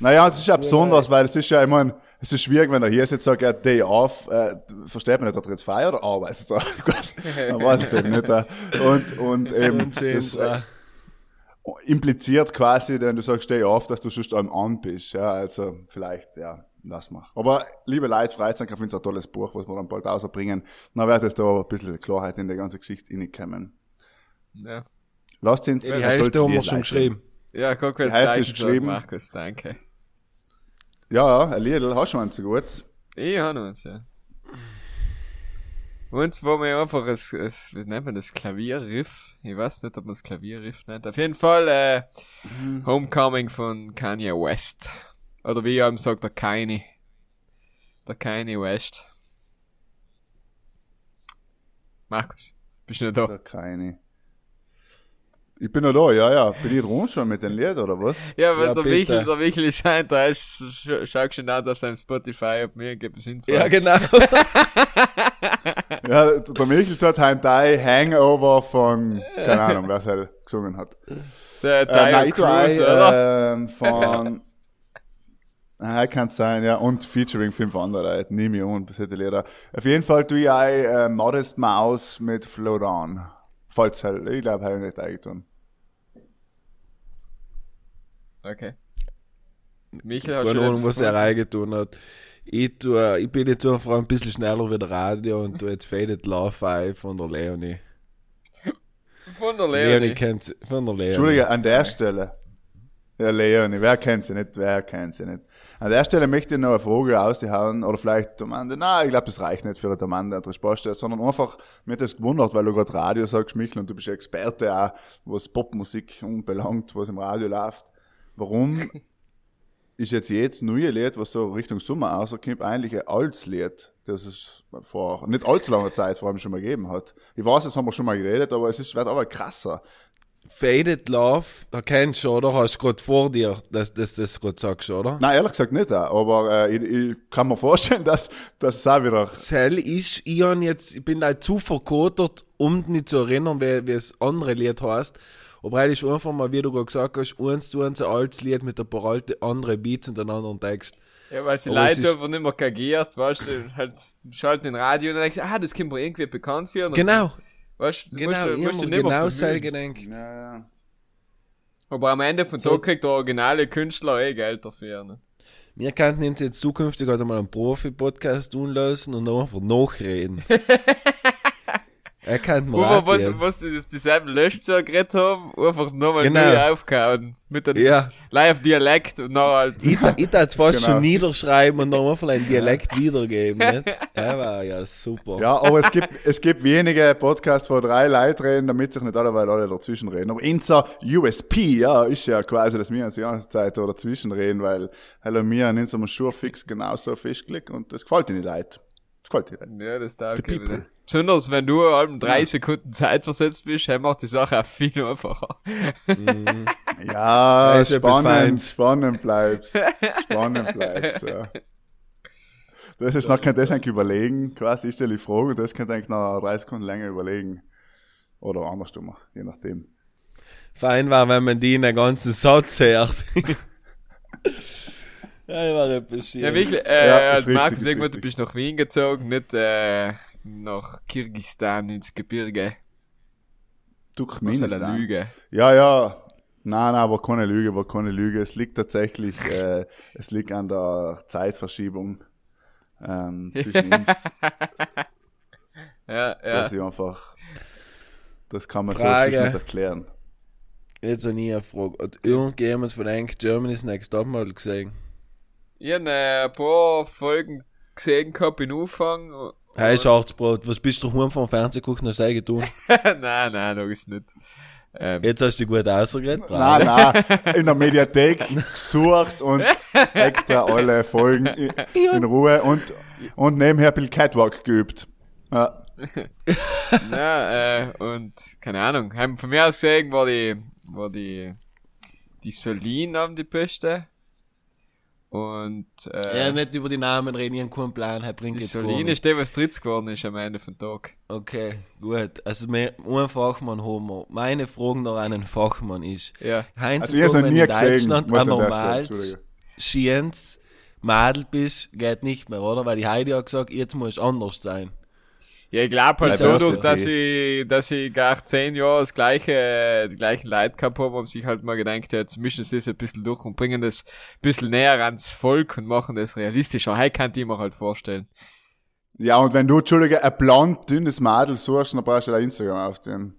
Speaker 1: Naja, es ist ja besonders, weil es ist ja, ich mein, es ist schwierig, wenn er hier jetzt sagt, ja, Day off, äh, versteht man nicht, hat er jetzt frei oder arbeitet er? Man weiß es eben nicht. Äh. Und, und eben, das äh, impliziert quasi, wenn du sagst Day off, dass du sonst am an bist, ja, also vielleicht, ja, lass mal. Aber, liebe Leute, Freizeit, ich finde es ein tolles Buch, was wir dann bald rausbringen. Dann wird es da ein bisschen Klarheit in die ganze Geschichte reinkommen.
Speaker 3: Ja.
Speaker 1: Lasst uns
Speaker 2: Die Hälfte haben wir schon
Speaker 1: leiten.
Speaker 2: geschrieben.
Speaker 3: Ja, guck jetzt
Speaker 1: Die Hälfte ist geschrieben.
Speaker 3: Markus, danke.
Speaker 1: Ja, ja, ein Lied, hast du eins so gut?
Speaker 3: Ich habe uns, ja. Und wo wir einfach das, das, wie nennt man das, Klavierriff? Ich weiß nicht, ob man das Klavierriff nennt. Auf jeden Fall, äh, Homecoming von Kanye West. Oder wie er ihm sagt, der Kanye. Der Kanye West. Markus, bist du nicht da?
Speaker 1: Da keine. Ich bin noch da, ja, ja. Bin ich dran schon mit dem Lied, oder was?
Speaker 3: Ja, weil
Speaker 2: Ja,
Speaker 3: der. Michel, der Michel scheint, da ist, sch- schau schon an auf seinem Spotify, ob mir gibt es Info.
Speaker 2: Ja, genau.
Speaker 1: Ja, der Michel tut ein Teil Hangover von, keine Ahnung, wer es halt gesungen hat.
Speaker 3: Der
Speaker 1: Äh, ich tue
Speaker 3: Cruz,
Speaker 1: ein,
Speaker 3: oder?
Speaker 1: ähm, von, ah, kann sein, ja, und featuring fünf andere Leute, nehme ich an, bis die Lieder. Auf jeden Fall tue ich äh, Modest Mouse mit Float On. Falls halt, ich glaube, habe ich nicht eingetan.
Speaker 3: Okay. Michel hat
Speaker 2: Keine
Speaker 3: schon
Speaker 2: Ahnung, was er reingetan hat. Ich, tue, ich bin jetzt einfach ein bisschen schneller wie der Radio und tue jetzt Faded Love ein von der Leonie.
Speaker 3: Von der
Speaker 2: Leonie
Speaker 3: Leonie.
Speaker 2: kennt sie, von der Leonie.
Speaker 1: Entschuldige, an der Stelle. Ja, Leonie, wer kennt sie nicht, wer kennt sie nicht. An der Stelle möchte ich noch eine Frage aushauen, oder vielleicht Amanda, nein, ich glaube, das reicht nicht für eine Amanda und Spaß, sondern einfach, mir hat das gewundert, weil du gerade Radio sagst, Michel, und du bist ja Experte auch, was Popmusik anbelangt, was im Radio läuft. Warum ist jetzt jetzt neue Lied, was so Richtung Sommer rauskommt, eigentlich ein altes Lied, das es vor nicht allzu langer Zeit vor allem schon mal gegeben hat. Ich weiß, das haben wir schon mal geredet, aber es ist, wird aber krasser.
Speaker 2: Faded Love, da kennst du, oder? Hast du gerade vor dir, dass du das, das gerade sagst, oder?
Speaker 1: Nein, ehrlich gesagt nicht, auch, aber äh, ich, ich kann mir vorstellen, dass dass es auch wieder.
Speaker 2: Sel ist, ich, jetzt, ich bin da zu verkotert, um mich zu erinnern, wie, wie das andere Lied heißt. Aber eigentlich einfach mal, wie du gerade gesagt hast, eins zu eins ein altes Lied mit ein paar alte andere Beats und einem anderen Text.
Speaker 3: Ja, weil sie
Speaker 2: es
Speaker 3: Leute
Speaker 2: ist-
Speaker 3: einfach nicht mehr kagiert, weißt du, halt, schalten den Radio und dann denkst du, ah, das kommt mir irgendwie bekannt für. Und
Speaker 2: Genau,
Speaker 3: Weißt du,
Speaker 2: genau,
Speaker 3: musst, musst du nicht
Speaker 2: genau selber.
Speaker 1: Ja, ja.
Speaker 3: Aber am Ende von
Speaker 2: So-
Speaker 3: Tag kriegt der originale Künstler eh Geld dafür. Ne?
Speaker 2: Wir könnten uns jetzt zukünftig halt mal einen Profi-Podcast tun lassen und einfach nachreden. er kann mir
Speaker 3: Wo
Speaker 2: auch
Speaker 3: was, jetzt dieselben Löschzeuge geredet haben, einfach nochmal
Speaker 2: Genau.
Speaker 3: neu aufgehauen. Mit einem
Speaker 2: Ja.
Speaker 3: Live-Dialekt und noch halt.
Speaker 2: Ich, ich darf fast
Speaker 1: Genau.
Speaker 2: schon niederschreiben und dann einfach einen Dialekt wiedergeben. Nicht? Er war ja super.
Speaker 1: ja, aber es gibt, es gibt wenige Podcasts, wo drei Leute reden, damit sich nicht alle, weil alle dazwischen reden. Aber unser USP, ja, ist ja quasi, dass wir uns die ganze Zeit da dazwischen reden, weil, hallo, wir haben uns am Schuh fix genauso festgelegt und das gefällt ihnen Leute. Leute.
Speaker 3: Ja, das darf ich wieder. Besonders wenn du allem drei Sekunden Zeit versetzt bist, dann macht die Sache auch viel einfacher.
Speaker 1: Ja,
Speaker 2: Ja, etwas
Speaker 1: spannend, spannend bleibst. Spannend bleibst, ja. Das ist noch, kann das eigentlich überlegen, quasi, ich stelle die Frage und das kann eigentlich noch drei Sekunden länger überlegen. Oder andersrum, je nachdem.
Speaker 2: Fein war, wenn man die in den ganzen Satz hört. ja, ich war etwas
Speaker 3: Ja, wirklich, äh,
Speaker 1: Ja, ist richtig,
Speaker 3: Markus,
Speaker 1: ist
Speaker 3: irgendwann, du bist nach Wien gezogen, nicht äh, nach Kirgistan ins Gebirge. Was soll eine. Lüge.
Speaker 1: Ja, ja. Nein, nein, war keine Lüge, war keine Lüge. Es liegt tatsächlich, äh, es liegt an der Zeitverschiebung ähm, zwischen uns,
Speaker 3: Ja, ja.
Speaker 1: dass ich einfach, das kann man
Speaker 2: Frage.
Speaker 1: so nicht erklären.
Speaker 2: Jetzt habe ich eine Frage. Hat irgendjemand von euch Germany's Next Topmodel gesehen?
Speaker 3: Ich habe ein paar Folgen gesehen gehabt in Anfang.
Speaker 2: Hey, Schwarzbrot, was bist du heim vom Fernsehen geguckt und hast du getan?
Speaker 3: nein, nein, logisch nicht. Ähm,
Speaker 2: Jetzt hast du dich gut ausgeredet.
Speaker 1: Nein, nein, in der Mediathek gesucht und extra alle Folgen in, in Ruhe und, und nebenher bisschen Catwalk geübt. Ja.
Speaker 3: ja, äh, und keine Ahnung. Haben von mir aus gesehen war die, war die, die Solin am die Beste. Und, äh,
Speaker 2: Ja, nicht über die Namen reden, ich habe keinen Plan, er bringt
Speaker 3: die
Speaker 2: jetzt
Speaker 3: Solin
Speaker 2: gar
Speaker 3: ist der, was dritt geworden ist am Ende vom Tag.
Speaker 2: Okay, gut. Also, mehr, ein Fachmann haben wir. Meine Frage nach einem Fachmann ist,
Speaker 3: Ja.
Speaker 2: Heinz,
Speaker 1: Also ich
Speaker 2: wenn
Speaker 1: nie
Speaker 2: in
Speaker 1: gesehen,
Speaker 2: Deutschland
Speaker 1: muss
Speaker 2: ein
Speaker 1: ich an der Stelle,
Speaker 2: normales
Speaker 1: Entschuldige.
Speaker 2: Schiens Madel bist, geht nicht mehr, oder? Weil die Heidi hat gesagt, jetzt muss anders sein.
Speaker 3: Ja, ich glaube halt dadurch, dass ich, dass ich gar zehn Jahre das gleiche, die gleichen Leute gehabt habe, haben sich halt mal gedacht, jetzt mischen sie es ein bisschen durch und bringen das ein bisschen näher ans Volk und machen das realistischer. Hey, kann ich mir halt vorstellen.
Speaker 1: ja, und wenn du, Entschuldige, ein blond, dünnes Madel suchst, dann brauchst du ein Instagram auf den.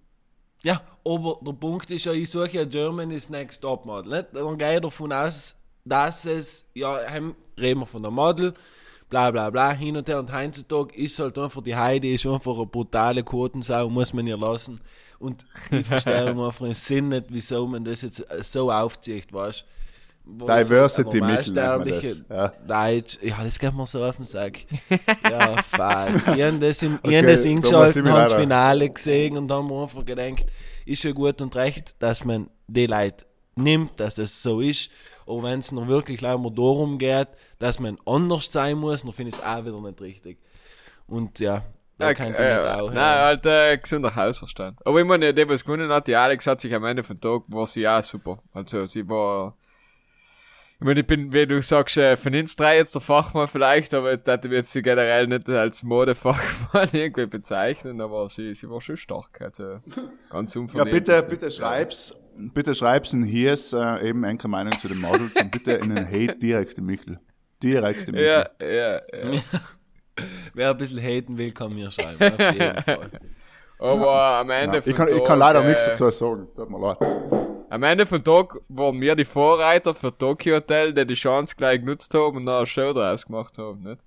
Speaker 2: Ja, aber der Punkt ist ja, ich suche ja Germany's Next Top Model. Nicht? Dann gehe ich davon aus, dass es, ja, heim reden wir von der Model, bla bla bla, hin und her. Und heutzutage ist halt einfach, die Heidi ist einfach eine brutale Quotensau, muss man ihr lassen. Und ich verstehe einfach den Sinn nicht, wieso man das jetzt so aufzieht, weißt du?
Speaker 1: Diversity man das, ja.
Speaker 2: Deutsch, ja, das geht mir so auf den Sack. ja, falsch. Ich habe das, in,
Speaker 1: Okay,
Speaker 2: hab das eingeschaltet, habe das Finale gesehen und haben mir einfach gedacht, ist ja gut und recht, dass man die Leute nimmt, dass das so ist. Aber wenn es noch wirklich leider darum geht, dass man anders sein muss, dann finde ich es auch wieder nicht richtig. Und ja, da
Speaker 3: Ja,
Speaker 2: kann ich
Speaker 3: äh,
Speaker 2: nicht auch.
Speaker 3: Nein,
Speaker 2: ja.
Speaker 3: halt, äh, gesunder Hausverstand. Aber ich meine, der, was gewonnen hat, die Alex hat sich am Ende vom Tag, war sie auch super. Also, sie war, ich meine, ich bin, wie du sagst, äh, von uns drei jetzt der Fachmann vielleicht, aber ich würde jetzt sie generell nicht als Modefachmann irgendwie bezeichnen, aber sie, sie war schon stark, also, ganz
Speaker 1: Ja,
Speaker 3: unverlegt.
Speaker 1: bitte, bitte schreib's, bitte schreib's in hier ist äh, eben eine Meinung zu den Models und bitte in den Hate direkt im Michel. Direkt im Michel.
Speaker 3: Ja, ja, ja.
Speaker 2: Wer ein bisschen haten will, kann mir schreiben. Auf jeden Fall.
Speaker 3: Aber am Ende
Speaker 1: Ja,
Speaker 3: vom
Speaker 1: ich, kann, ich
Speaker 3: Tag,
Speaker 1: kann leider
Speaker 3: äh,
Speaker 1: nichts dazu sagen. Tut mir leid.
Speaker 3: Am Ende vom Tag waren wir die Vorreiter für Tokyo Hotel, die die Chance gleich genutzt haben und noch eine Show draus gemacht haben, nicht?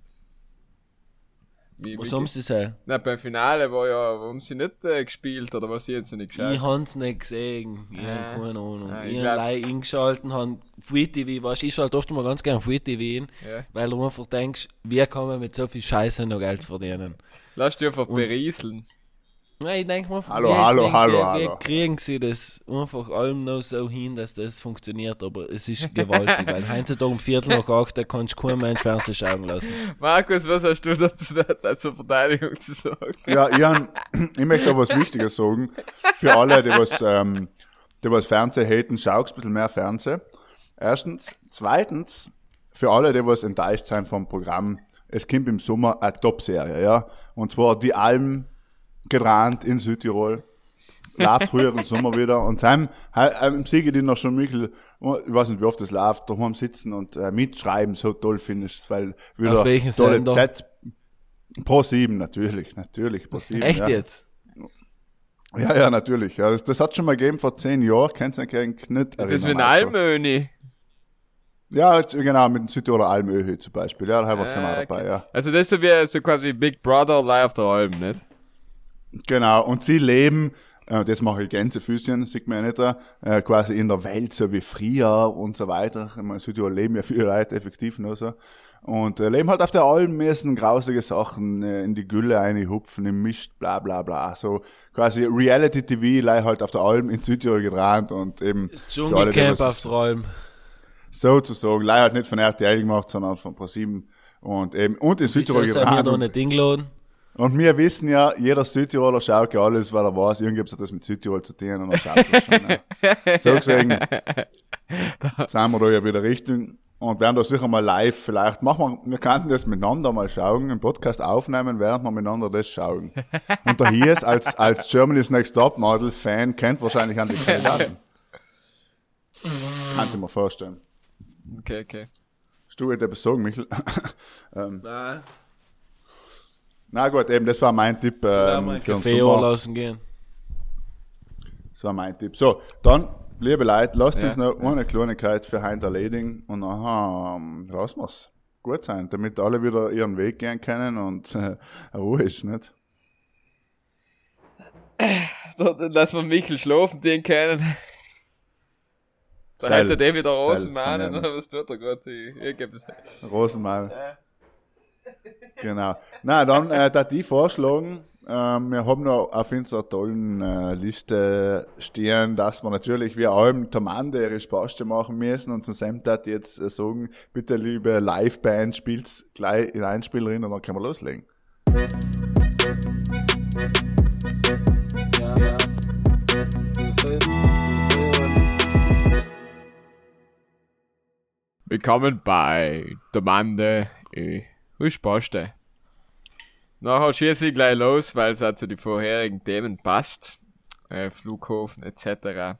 Speaker 3: Wie,
Speaker 2: Was
Speaker 3: wie-
Speaker 2: haben sie gesagt?
Speaker 3: Nein, beim Finale war ja, haben sie nicht äh, gespielt oder was sie jetzt nicht
Speaker 2: Ich
Speaker 3: geschaut?
Speaker 2: hab's nicht gesehen. Ich
Speaker 3: Ah.
Speaker 2: hab keine Ahnung.
Speaker 3: Ah,
Speaker 2: ich
Speaker 3: ich glaub-
Speaker 2: allein eingeschalten, han Free TV, weißt du, ich schalte oft mal ganz gerne Free TV in,
Speaker 3: Ja.
Speaker 2: weil du einfach denkst, wie kann man mit so viel Scheiße noch Geld verdienen?
Speaker 3: Lass dich einfach berieseln.
Speaker 2: Nein, ich denke mal,
Speaker 1: Hallo, hallo, hallo,
Speaker 2: wie,
Speaker 1: hallo.
Speaker 2: kriegen sie das einfach allem noch so hin, dass das funktioniert, aber es ist gewaltig, weil heutzutage um Viertel nach acht, da kannst du keinen Mensch Fernsehen schauen lassen.
Speaker 3: Markus, was hast du dazu da- zur Verteidigung zu sagen?
Speaker 1: Ja, ich, ich möchte auch was Wichtiges sagen. Für alle, die was, ähm, die was Fernsehen haten, schaut ein bisschen mehr Fernsehen. Erstens. Zweitens, für alle, die was enttäuscht sein vom Programm, es kommt im Sommer eine Top-Serie, ja. Und zwar die Alm gedreht in Südtirol. Läuft früher im Sommer wieder. Und heim, heim siege die noch schon Michel, ich weiß nicht, wie oft das läuft, daheim sitzen und äh, mitschreiben, so toll findest, weil wieder
Speaker 2: Auf welchen
Speaker 1: tolle
Speaker 2: Sender?
Speaker 1: Z. Pro 7 natürlich, natürlich, Pro 7.
Speaker 2: Echt
Speaker 1: ja.
Speaker 2: jetzt?
Speaker 1: Ja, ja, natürlich. Ja, das, das hat schon mal gegeben vor zehn Jahren, kennst du nicht nicht
Speaker 3: Das ist mit
Speaker 1: also.
Speaker 3: Almöni.
Speaker 1: Ja, genau, mit dem Südtiroler Almöhe zum Beispiel. Ja, da haben wir
Speaker 3: Ah,
Speaker 1: dabei,
Speaker 3: okay.
Speaker 1: ja.
Speaker 3: Also das ist so wie so quasi Big Brother live auf der Alm, nicht?
Speaker 1: Genau, und sie leben, äh, das mache ich Gänsefüßchen, sieht man ja nicht da, äh, quasi in der Welt, so wie früher und so weiter. Meine, in Südtirol leben ja viele Leute effektiv nur so. Und äh, leben halt auf der Alm, müssen grausige Sachen äh, in die Gülle einhupfen, im Mist, bla bla bla. So quasi Reality-TV, leih halt auf der Alm in Südtirol gedreht und eben
Speaker 2: Das
Speaker 1: die
Speaker 2: Dschungelcamp auf der Alm.
Speaker 1: sozusagen, leider halt nicht von RTL gemacht, sondern von ProSieben und eben, und in Südtirol
Speaker 2: sind wir
Speaker 1: gedreht.
Speaker 2: da
Speaker 1: Und,
Speaker 2: nicht eingeladen?
Speaker 1: Und wir wissen ja, jeder Südtiroler schaut ja alles, weil er weiß, irgendwie hat das mit Südtirol zu tun und er schaut das schon. Ja. So gesehen, sind wir da ja wieder richtig und werden da sicher mal live vielleicht, machen wir, wir könnten das miteinander mal schauen, einen Podcast aufnehmen, während wir miteinander das schauen. Und der hier ist als, als Germany's Next Top Model Fan kennt wahrscheinlich an die Kandidaten. Kann ich mir vorstellen.
Speaker 3: Okay, okay.
Speaker 1: Hast du etwas sagen, Michael? ähm,
Speaker 2: Nein,
Speaker 1: na gut, eben, das war mein Tipp
Speaker 2: ja,
Speaker 1: ähm,
Speaker 2: mal
Speaker 1: für den
Speaker 2: Kaffee lassen gehen.
Speaker 1: Das war mein Tipp. So, dann, liebe Leute, lasst
Speaker 3: Ja,
Speaker 1: uns noch eine Kleinigkeit für heute erledigen und dann ähm, lassen wir's gut sein, damit alle wieder ihren Weg gehen können und äh, Ruhe ist, nicht?
Speaker 3: So, dann lassen wir Michel schlafen, den kennen. Da hätte der wieder Rosenmahnen, was tut er gerade? Ich, ich.
Speaker 1: Rosenmal. Genau. Na, dann äh, da die vorschlagen, ähm, wir haben noch auf unserer tollen äh, Liste stehen, dass wir natürlich wie allem Tamande ihre Spaste machen müssen und zum Sam jetzt äh, sagen, bitte liebe Liveband, spielt's gleich in Einspielerin und dann können wir loslegen.
Speaker 4: Ja, ja.
Speaker 3: Willkommen bei Domande äh, Huschposte. Nachher schieße ich gleich los, weil es auch zu den vorherigen Themen passt. Äh, Flughafen etc.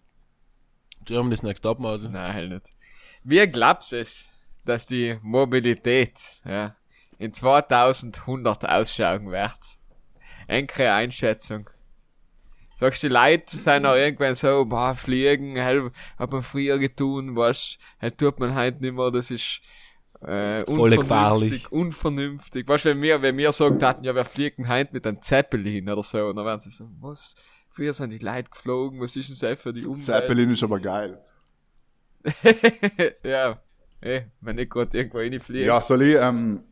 Speaker 2: Germany's Next Top Model.
Speaker 3: Nein, halt nicht. Wie glaubst es, dass die Mobilität ja, in 2100 ausschauen wird? Enkere Einschätzung. Sagst du, die Leute sind auch irgendwann so, boah, fliegen, hell, hat man früher getun, was, halt tut man halt nicht mehr, das ist, äh,
Speaker 2: Voll
Speaker 3: unvernünftig,
Speaker 2: gefährlich.
Speaker 3: unvernünftig. Weißt du, wenn wir, wenn wir sagen hatten, ja, wir fliegen heute mit einem Zeppelin oder so, und dann werden sie so, was? Früher sind die Leute geflogen, was ist denn das für die Umwelt?
Speaker 1: Zeppelin ist aber geil.
Speaker 3: ja, eh, wenn ich gerade irgendwo reinfliege.
Speaker 1: Ja, soll ich ähm,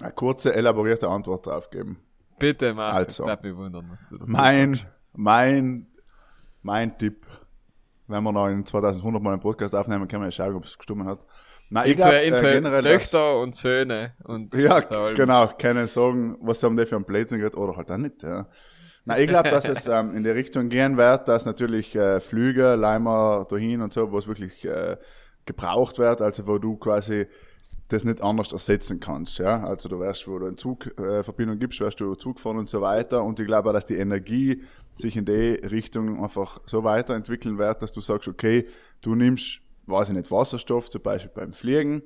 Speaker 1: eine kurze, elaborierte Antwort drauf geben?
Speaker 3: Bitte mach
Speaker 1: Also.
Speaker 3: das. Das mich wundern, was du dazu
Speaker 1: Mein,
Speaker 3: sagst.
Speaker 1: mein, mein Tipp, wenn wir noch in 2100 mal einen Podcast aufnehmen, können wir ja schauen, ob es gestimmt hat. Nein, ich glaube äh, generell,
Speaker 3: Töchter und Söhne und
Speaker 1: Ja,
Speaker 3: so
Speaker 1: genau, können sagen, was haben die für einen Blödsinn geredet oder halt auch nicht, ja. Na, ich glaube, dass es ähm, in die Richtung gehen wird, dass natürlich äh, Flüge, Leimer dahin und so, wo es wirklich äh, gebraucht wird, also wo du quasi das nicht anders ersetzen kannst, ja. Also du wirst, wo du eine Zugverbindung äh, gibst, wirst du Zug fahren und so weiter. Und ich glaube auch, dass die Energie sich in die Richtung einfach so weiterentwickeln wird, dass du sagst, okay, du nimmst, weiß ich nicht, Wasserstoff, zum Beispiel beim Fliegen,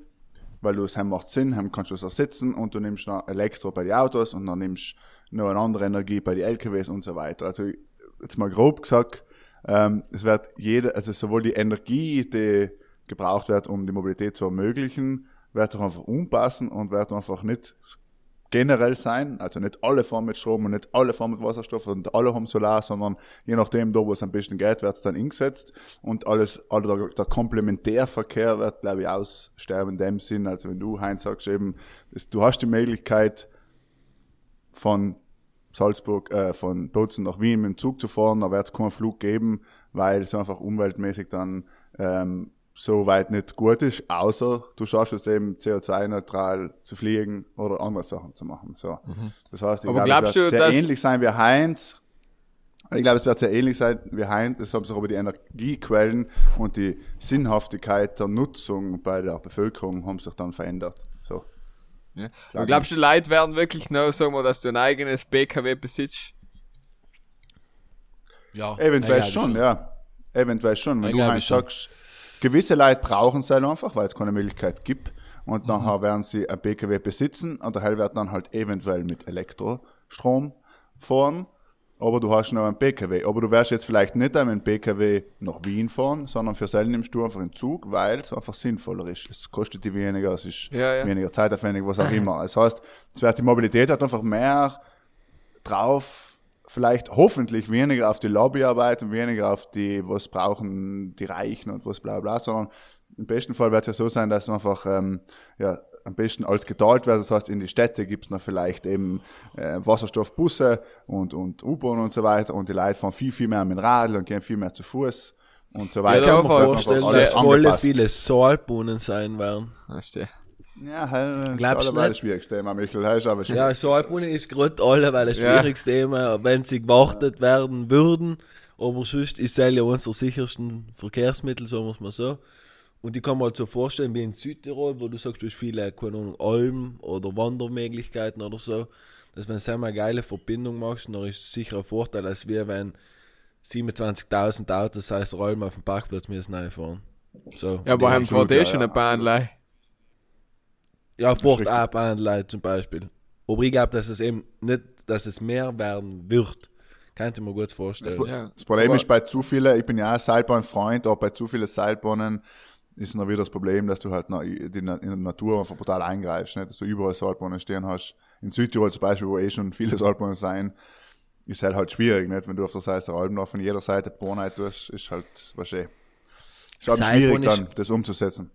Speaker 1: weil du es heim macht Sinn, heim kannst du es ersetzen und du nimmst noch Elektro bei den Autos und dann nimmst noch eine andere Energie bei den LKWs und so weiter. Also jetzt mal grob gesagt, ähm, es wird jede, also sowohl die Energie, die gebraucht wird, um die Mobilität zu ermöglichen, wird sich einfach umpassen und wird einfach nicht generell sein, also nicht alle fahren mit Strom und nicht alle fahren mit Wasserstoff und alle haben Solar, sondern je nachdem, da wo es am besten geht, wird es dann eingesetzt und alles, also der, der Komplementärverkehr wird, glaube ich, aussterben in dem Sinn, also wenn du, Heinz, sagst eben, du hast die Möglichkeit von Salzburg, äh, von Bozen nach Wien mit dem Zug zu fahren, da wird es keinen Flug geben, weil es einfach umweltmäßig dann ähm, so weit nicht gut ist, außer du schaffst es eben CO2-neutral zu fliegen oder andere Sachen zu machen. So. Das heißt, ich
Speaker 3: Aber
Speaker 1: glaube, es wird
Speaker 3: du,
Speaker 1: sehr ähnlich sein wie Heinz. Ich glaube, es wird sehr ähnlich sein wie Heinz. Es haben sich aber die Energiequellen und die Sinnhaftigkeit der Nutzung bei der Bevölkerung haben sich dann verändert. So.
Speaker 3: Ja.
Speaker 1: Glaub
Speaker 3: Und glaubst du, die Leute werden wirklich noch sagen, wir, dass du ein eigenes BKW besitzt?
Speaker 2: Ja,
Speaker 1: Eventuell
Speaker 2: glaube
Speaker 1: schon, ja. Eventuell schon. Wenn
Speaker 2: Ich
Speaker 1: du
Speaker 2: glaube
Speaker 1: halt
Speaker 2: schon.
Speaker 1: Gewisse Leute brauchen es halt einfach, weil es keine Möglichkeit gibt.
Speaker 2: Mhm.
Speaker 1: Und nachher werden sie ein BKW besitzen und der Hell wird dann halt eventuell mit Elektrostrom fahren. Aber du hast noch einen BKW. Aber du wirst jetzt vielleicht nicht einmal einen BKW nach Wien fahren, sondern für selten nimmst du einfach einen Zug, weil es einfach sinnvoller ist. Es kostet dir weniger, es ist
Speaker 3: Ja, ja.
Speaker 1: weniger zeitaufwendig, was auch immer. Das heißt, es wird die Mobilität hat einfach mehr drauf, vielleicht hoffentlich weniger auf die Lobbyarbeit und weniger auf die, was brauchen die Reichen und was bla bla, sondern im besten Fall wird es ja so sein, dass einfach ähm, ja, am besten alles geteilt wird. Das heißt, in die Städte gibt es noch vielleicht eben äh, Wasserstoffbusse und, und U-Bahn und so weiter und die Leute fahren viel, viel mehr mit dem Radl und gehen viel mehr zu Fuß und so weiter.
Speaker 2: Ich kann mir vorstellen, dass voll
Speaker 1: angepasst.
Speaker 2: viele Saalbrunnen sein werden.
Speaker 3: Weißt du?
Speaker 1: Ja, halt, das
Speaker 2: Glaubst
Speaker 1: ist alleweil ein schwieriges Thema, Michael. Das ist aber schwierig.
Speaker 2: Ja, Saalbrunnen ist gerade alle, weil ein
Speaker 3: Ja.
Speaker 2: schwieriges Thema, wenn sie gewartet werden würden. Aber sonst ist es ja unser sichersten Verkehrsmittel, sagen wir es mal so. Und ich kann mir halt so vorstellen, wie in Südtirol, wo du sagst, du hast viele, keine Ahnung, Almen oder Wandermöglichkeiten oder so, dass wenn du eine geile Verbindung machst, dann ist es sicher ein Vorteil, als wir, wenn 27.000 Autos, sei es Almen, auf dem Parkplatz müssen reinfahren. So.
Speaker 3: Ja, aber haben
Speaker 1: ja,
Speaker 3: schon
Speaker 1: ja,
Speaker 3: ein paar Anleihen.
Speaker 2: Ja, ab Anleitung zum Beispiel. Aber ich glaube, dass es eben nicht, dass es mehr werden wird. Ich mir gut vorstellen.
Speaker 3: Ja.
Speaker 1: Das Problem
Speaker 3: Aber-
Speaker 1: ist bei zu vielen, ich bin ja ein Seilbahnfreund, aber bei zu vielen Seilbahnen ist noch wieder das Problem, dass du halt noch die, in der Natur einfach brutal eingreifst, ne? dass du überall Seilbahnen stehen hast. In Südtirol zum Beispiel, wo eh schon viele Seilbahnen sein, ist halt halt schwierig, nicht? wenn du auf der Seite der Alpen noch von jeder Seite Bahn tust, ist halt, was eh. Ist halt schwierig
Speaker 2: ist-
Speaker 1: dann, das umzusetzen.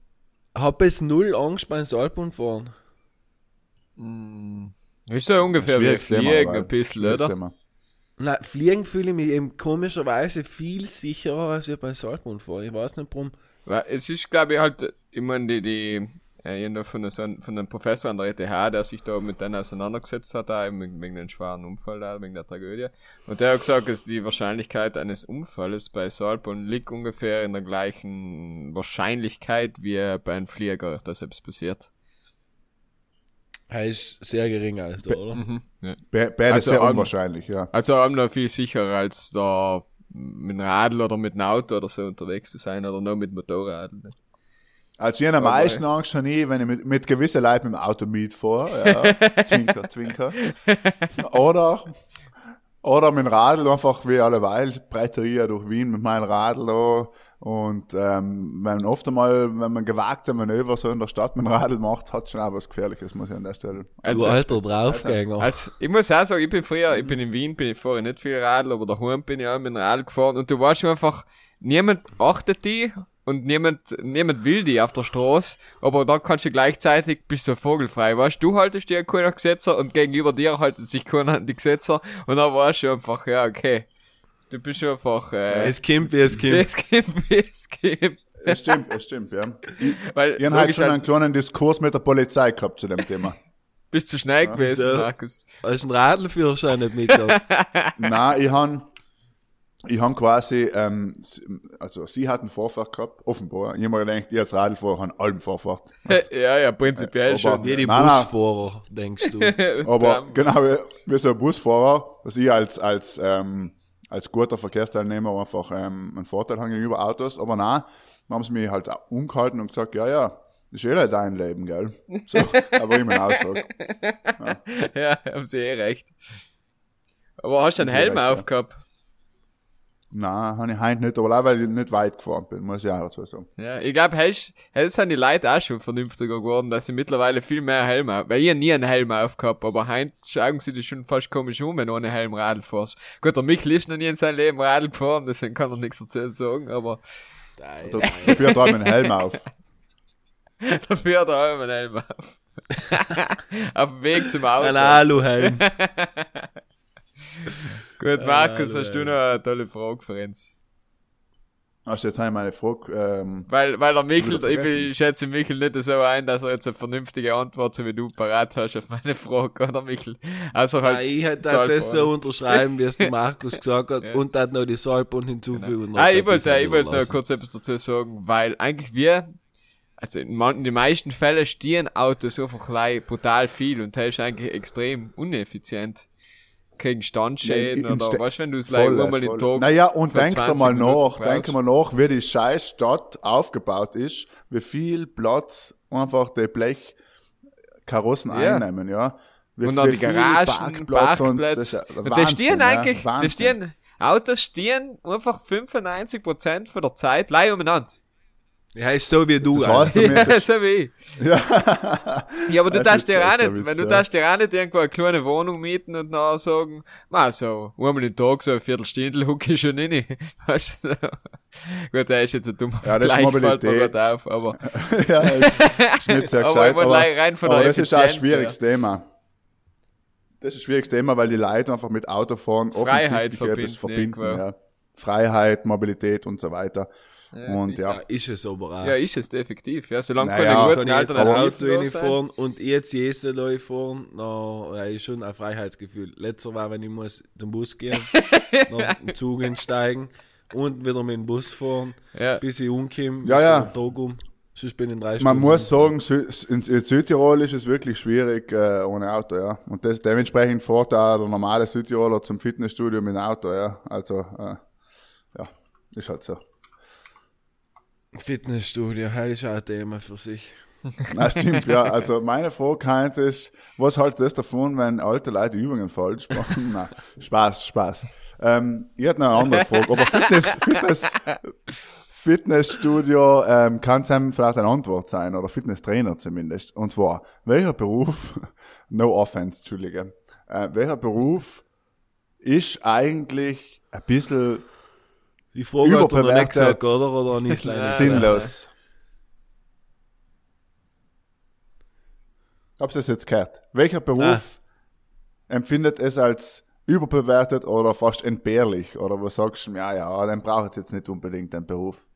Speaker 2: Hab es null Angst beim Alpen fahren.
Speaker 3: Ist so ungefähr wie Fliegen ein bisschen, oder?
Speaker 2: Na, fliegen fühle ich mich eben komischerweise viel sicherer als wir beim Saltbund fahren. Ich weiß nicht warum.
Speaker 3: Weil es ist, glaube ich, halt, ich meine, die, die, äh, ich noch von, der, von einem Professor an der ETH, der sich da mit denen auseinandergesetzt hat, eben wegen dem schweren Unfall da, wegen der Tragödie. Und der hat gesagt, dass die Wahrscheinlichkeit eines Unfalles bei Salbon liegt ungefähr in der gleichen Wahrscheinlichkeit wie bei einem Flieger, dass etwas passiert.
Speaker 2: Er ist sehr gering, Alter, oder?
Speaker 3: Mhm. Ja.
Speaker 1: Be- Beides
Speaker 3: Also,
Speaker 1: sehr unwahrscheinlich, ja.
Speaker 3: Also haben noch viel sicherer als da mit dem Radl oder mit dem Auto oder so unterwegs zu sein oder nur mit Motorrad.
Speaker 1: Also ich habe am
Speaker 3: Aber-
Speaker 1: meisten Angst schon nie, wenn ich mit, mit gewissen Leuten mit dem Auto mitfahre. Ja. zwinker, zwinker. Oder, oder mit dem Radl einfach wie alleweil breiterie durch Wien mit meinem Radl da. Und ähm, wenn oft einmal, wenn man gewagte Manöver so in der Stadt mit dem Radl macht, hat schon auch was Gefährliches, muss ich an der Stelle.
Speaker 2: Du
Speaker 3: Also,
Speaker 2: alter Draufgänger.
Speaker 3: Also, ich muss auch sagen, ich bin früher, ich bin in Wien, bin ich vorher nicht viel Radl, aber daheim bin ich auch mit dem Radl gefahren und du weißt schon einfach, niemand achtet die und niemand, niemand will die auf der Straße, aber da kannst du gleichzeitig, bist du vogelfrei, weißt du, haltest dir keiner Gesetzer und gegenüber dir haltet sich keiner an die Gesetzer und dann weißt du einfach, ja, okay, du bist schon einfach, äh,
Speaker 2: es kommt, wie es kommt.
Speaker 3: es gibt, wie es gibt.
Speaker 1: Es stimmt, es stimmt, ja.
Speaker 3: Weil,
Speaker 1: Ich habe
Speaker 3: logisch,
Speaker 1: schon einen kleinen Diskurs mit der Polizei gehabt zu dem Thema.
Speaker 3: bist du schnell gewesen,
Speaker 2: so.
Speaker 3: Markus.
Speaker 2: Hast du einen Radlführerschein nicht mitgehabt?
Speaker 1: Nein, ich han ich han quasi, ähm, also sie hat einen Vorfahrt gehabt, offenbar. Ich hab mir gedacht, ich als Radlfahrer habe allem Vorfahrt.
Speaker 3: ja, ja, prinzipiell
Speaker 1: Aber-
Speaker 3: schon.
Speaker 2: Jede
Speaker 1: Nein, nein.
Speaker 2: Busfahrer, denkst du.
Speaker 1: Aber genau, wie- wie so ein Busfahrer, dass ich als, als, ähm, als guter Verkehrsteilnehmer einfach ähm, einen Vorteil habe gegenüber Autos. Aber nein, dann haben sie mich halt auch umgehalten und gesagt, ja, ja, das ist eh nicht dein Leben, gell? So, aber ich meine Aussage.
Speaker 3: Ja, haben sie eh recht. Aber hast du einen
Speaker 1: sie
Speaker 3: Helm
Speaker 1: recht, ja. Nein, habe ich heute nicht, aber auch weil ich nicht weit gefahren bin, muss ich auch dazu sagen.
Speaker 3: Ja, ich glaube, jetzt sind die Leute auch schon vernünftiger geworden, dass sie mittlerweile viel mehr Helm haben. Weil ich nie einen Helm aufgehabt, aber heute schauen sie dich schon fast komisch um, wenn du ohne Helm Radl fährst. Gut, der Michael ist noch nie in seinem Leben Radl gefahren, deswegen kann er nichts dazu sagen, aber
Speaker 1: Da- Dafür hat er einen Helm auf.
Speaker 3: dafür hat er auch einen Helm auf. auf dem Weg zum Auto.
Speaker 2: Ein Aluhelm.
Speaker 3: Gut, Markus,
Speaker 2: nein,
Speaker 3: hast du noch eine tolle Frage für uns?
Speaker 1: Also jetzt habe ich meine Frage, ähm,
Speaker 3: Weil, weil der Michael,
Speaker 1: wieder
Speaker 3: ich, ich schätze Michael nicht so ein, dass er jetzt eine vernünftige Antwort, so wie du parat hast, auf meine Frage, oder Michael? Also halt.
Speaker 2: Nein, ich hätte das so unterschreiben, wie es der Markus gesagt hat,
Speaker 3: Ja.
Speaker 2: und dann noch die Salbahn hinzufügen.
Speaker 3: Ah, ich wollte, ich wollte noch kurz etwas dazu sagen, weil eigentlich wir, also in, man, in den meisten Fällen stehen Autos einfach gleich brutal viel und das ist eigentlich extrem uneffizient. Gegen Standschäden
Speaker 1: Ja, in- in
Speaker 3: oder was, wenn du es in
Speaker 1: voll.
Speaker 3: den Tag.
Speaker 1: Naja, und denk
Speaker 3: 20
Speaker 1: mal nach, denk mal nach, wie die scheiß Stadt aufgebaut ist, wie viel Platz einfach die Blechkarossen
Speaker 3: Ja.
Speaker 1: einnehmen, ja. Wie,
Speaker 3: und dann die Garagen,
Speaker 1: Parkplatz und das ja
Speaker 3: Und
Speaker 1: Wahnsinn,
Speaker 3: stehen
Speaker 1: ja,
Speaker 3: eigentlich, die
Speaker 1: Wahnsinn.
Speaker 3: stehen, Autos stehen einfach 95% von der Zeit gleich umeinander.
Speaker 2: Ja, ist so wie du.
Speaker 1: Das heißt, du
Speaker 3: Ja, so wie ich. Ja, aber du darfst dir auch nicht, wenn du
Speaker 1: ja.
Speaker 3: darfst dir auch nicht irgendwo eine kleine Wohnung mieten und dann sagen, ma so, einmal im Tag so ein Viertelstunde hucke ich schon rein. Weißt du? Gut, der ist jetzt ein dummer
Speaker 1: Ja, das ist
Speaker 3: Vergleich, fällt mir
Speaker 1: Mobilität.
Speaker 3: grad auf, aber,
Speaker 1: ja, ist, ist nicht sehr
Speaker 3: aber
Speaker 1: gescheit,
Speaker 3: ich wollte
Speaker 1: aber,
Speaker 3: rein von der
Speaker 1: aber das ist auch ein schwieriges Thema. Das ist ein schwieriges Thema, weil die Leute einfach mit Autofahren
Speaker 3: Freiheit
Speaker 1: offensichtlich etwas
Speaker 3: verbinden
Speaker 1: verbinden,
Speaker 3: irgendwo.
Speaker 1: ja. Freiheit, Mobilität und so weiter. Und
Speaker 2: Ja,
Speaker 1: ja,
Speaker 2: ist es aber auch.
Speaker 3: ja, ist es definitiv, ja, solange
Speaker 1: Naja,
Speaker 3: keine
Speaker 2: kann
Speaker 3: guten
Speaker 2: ich jetzt ein
Speaker 3: Alternativen
Speaker 2: Auto
Speaker 3: da
Speaker 2: reinfahren und jetzt Jesse Leute fahren, na, ja, ist schon ein Freiheitsgefühl. Letzter war, wenn ich muss zum Bus gehen, noch den Zug einsteigen und wieder mit dem Bus fahren,
Speaker 3: Ja.
Speaker 2: bis ich umkomme,
Speaker 1: Ja, ja.
Speaker 2: Tag um. Sonst bin ich in drei
Speaker 1: Man
Speaker 2: Stunden.
Speaker 1: muss sagen, in Südtirol ist es wirklich schwierig äh, ohne Auto, ja. Und das, dementsprechend fährt auch der normale Südtiroler zum Fitnessstudio mit dem Auto, ja. Also, äh, ja, ist halt so.
Speaker 2: Fitnessstudio, das ist auch ein Thema für sich.
Speaker 1: Na, stimmt, ja. Also, meine Frage ist, was haltet das davon, wenn alte Leute Übungen falsch machen? Na, Spaß, Spaß. Ähm, ich hätte noch eine andere Frage, aber Fitness, Fitness, Fitnessstudio ähm, kann es einem vielleicht eine Antwort sein, oder Fitnesstrainer zumindest. Und zwar, welcher Beruf, no offense, Entschuldige, äh, welcher Beruf ist eigentlich ein bisschen
Speaker 2: Die Frage hat er nicht
Speaker 1: Überbewertet.
Speaker 2: gesagt, oder? Oder ein Isländer?
Speaker 1: sinnlos? Hab's das jetzt gehört? Welcher Beruf empfindet es als überbewertet oder fast entbehrlich? Oder was sagst du, ja, ja, dann braucht es jetzt nicht unbedingt einen Beruf.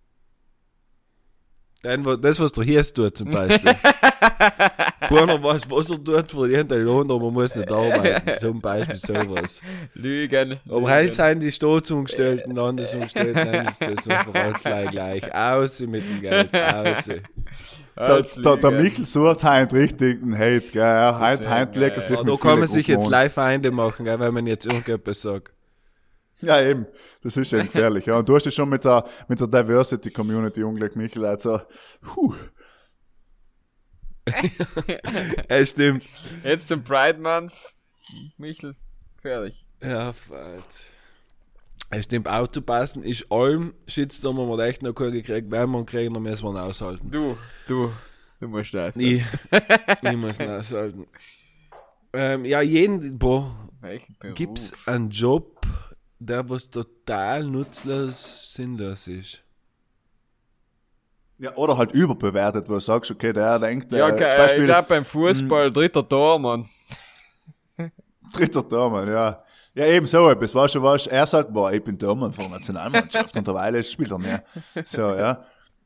Speaker 2: Das, was der Hies tut, zum Beispiel. Keiner weiß, was er tut, verdient einen Lohn, aber man muss nicht arbeiten. Zum Beispiel sowas.
Speaker 3: Lügen.
Speaker 2: Aber halt sind die Staatsangestellten, Landesangestellten, dann ist das alles gleich gleich. Aus mit dem Geld, aus.
Speaker 1: Der, der, der Michel sucht heint richtig den Hate, gell? Ja, heint, heint legt er sich
Speaker 2: Da
Speaker 1: mit
Speaker 2: kann man sich jetzt live Feinde machen, gell, wenn man jetzt irgendetwas sagt.
Speaker 1: Ja, eben. Das ist eben gefährlich. Ja. Und du hast es schon mit der, mit der Diversity Community unglück, Michel. Also, puh.
Speaker 2: Ja, stimmt.
Speaker 3: Jetzt zum Pride Month. Michel, fertig.
Speaker 2: Ja, falsch. Es stimmt, Autopassen ist allem Shitstorm, haben wir echt noch keinen gekriegt, wenn wir kriegen, dann müssen wir ihn aushalten.
Speaker 3: Du, du, du musst das.
Speaker 2: Ich, ich muss ihn aushalten. Ähm, ja, jeden, boah, gibt's einen Job, der was total nutzlos, sinnlos ist?
Speaker 1: Ja, oder halt überbewertet, wo du sagst, okay, der denkt,
Speaker 3: Ja,
Speaker 1: äh,
Speaker 3: okay,
Speaker 1: zum
Speaker 3: ich
Speaker 1: Beispiel,
Speaker 3: glaube beim Fußball dritter Tor, Mann.
Speaker 1: dritter Tormann, ja. Ja, eben so etwas, weißt du, weißt, er sagt, boah, ich bin Tormann von der Nationalmannschaft und derweil spielt er mehr. So, ja.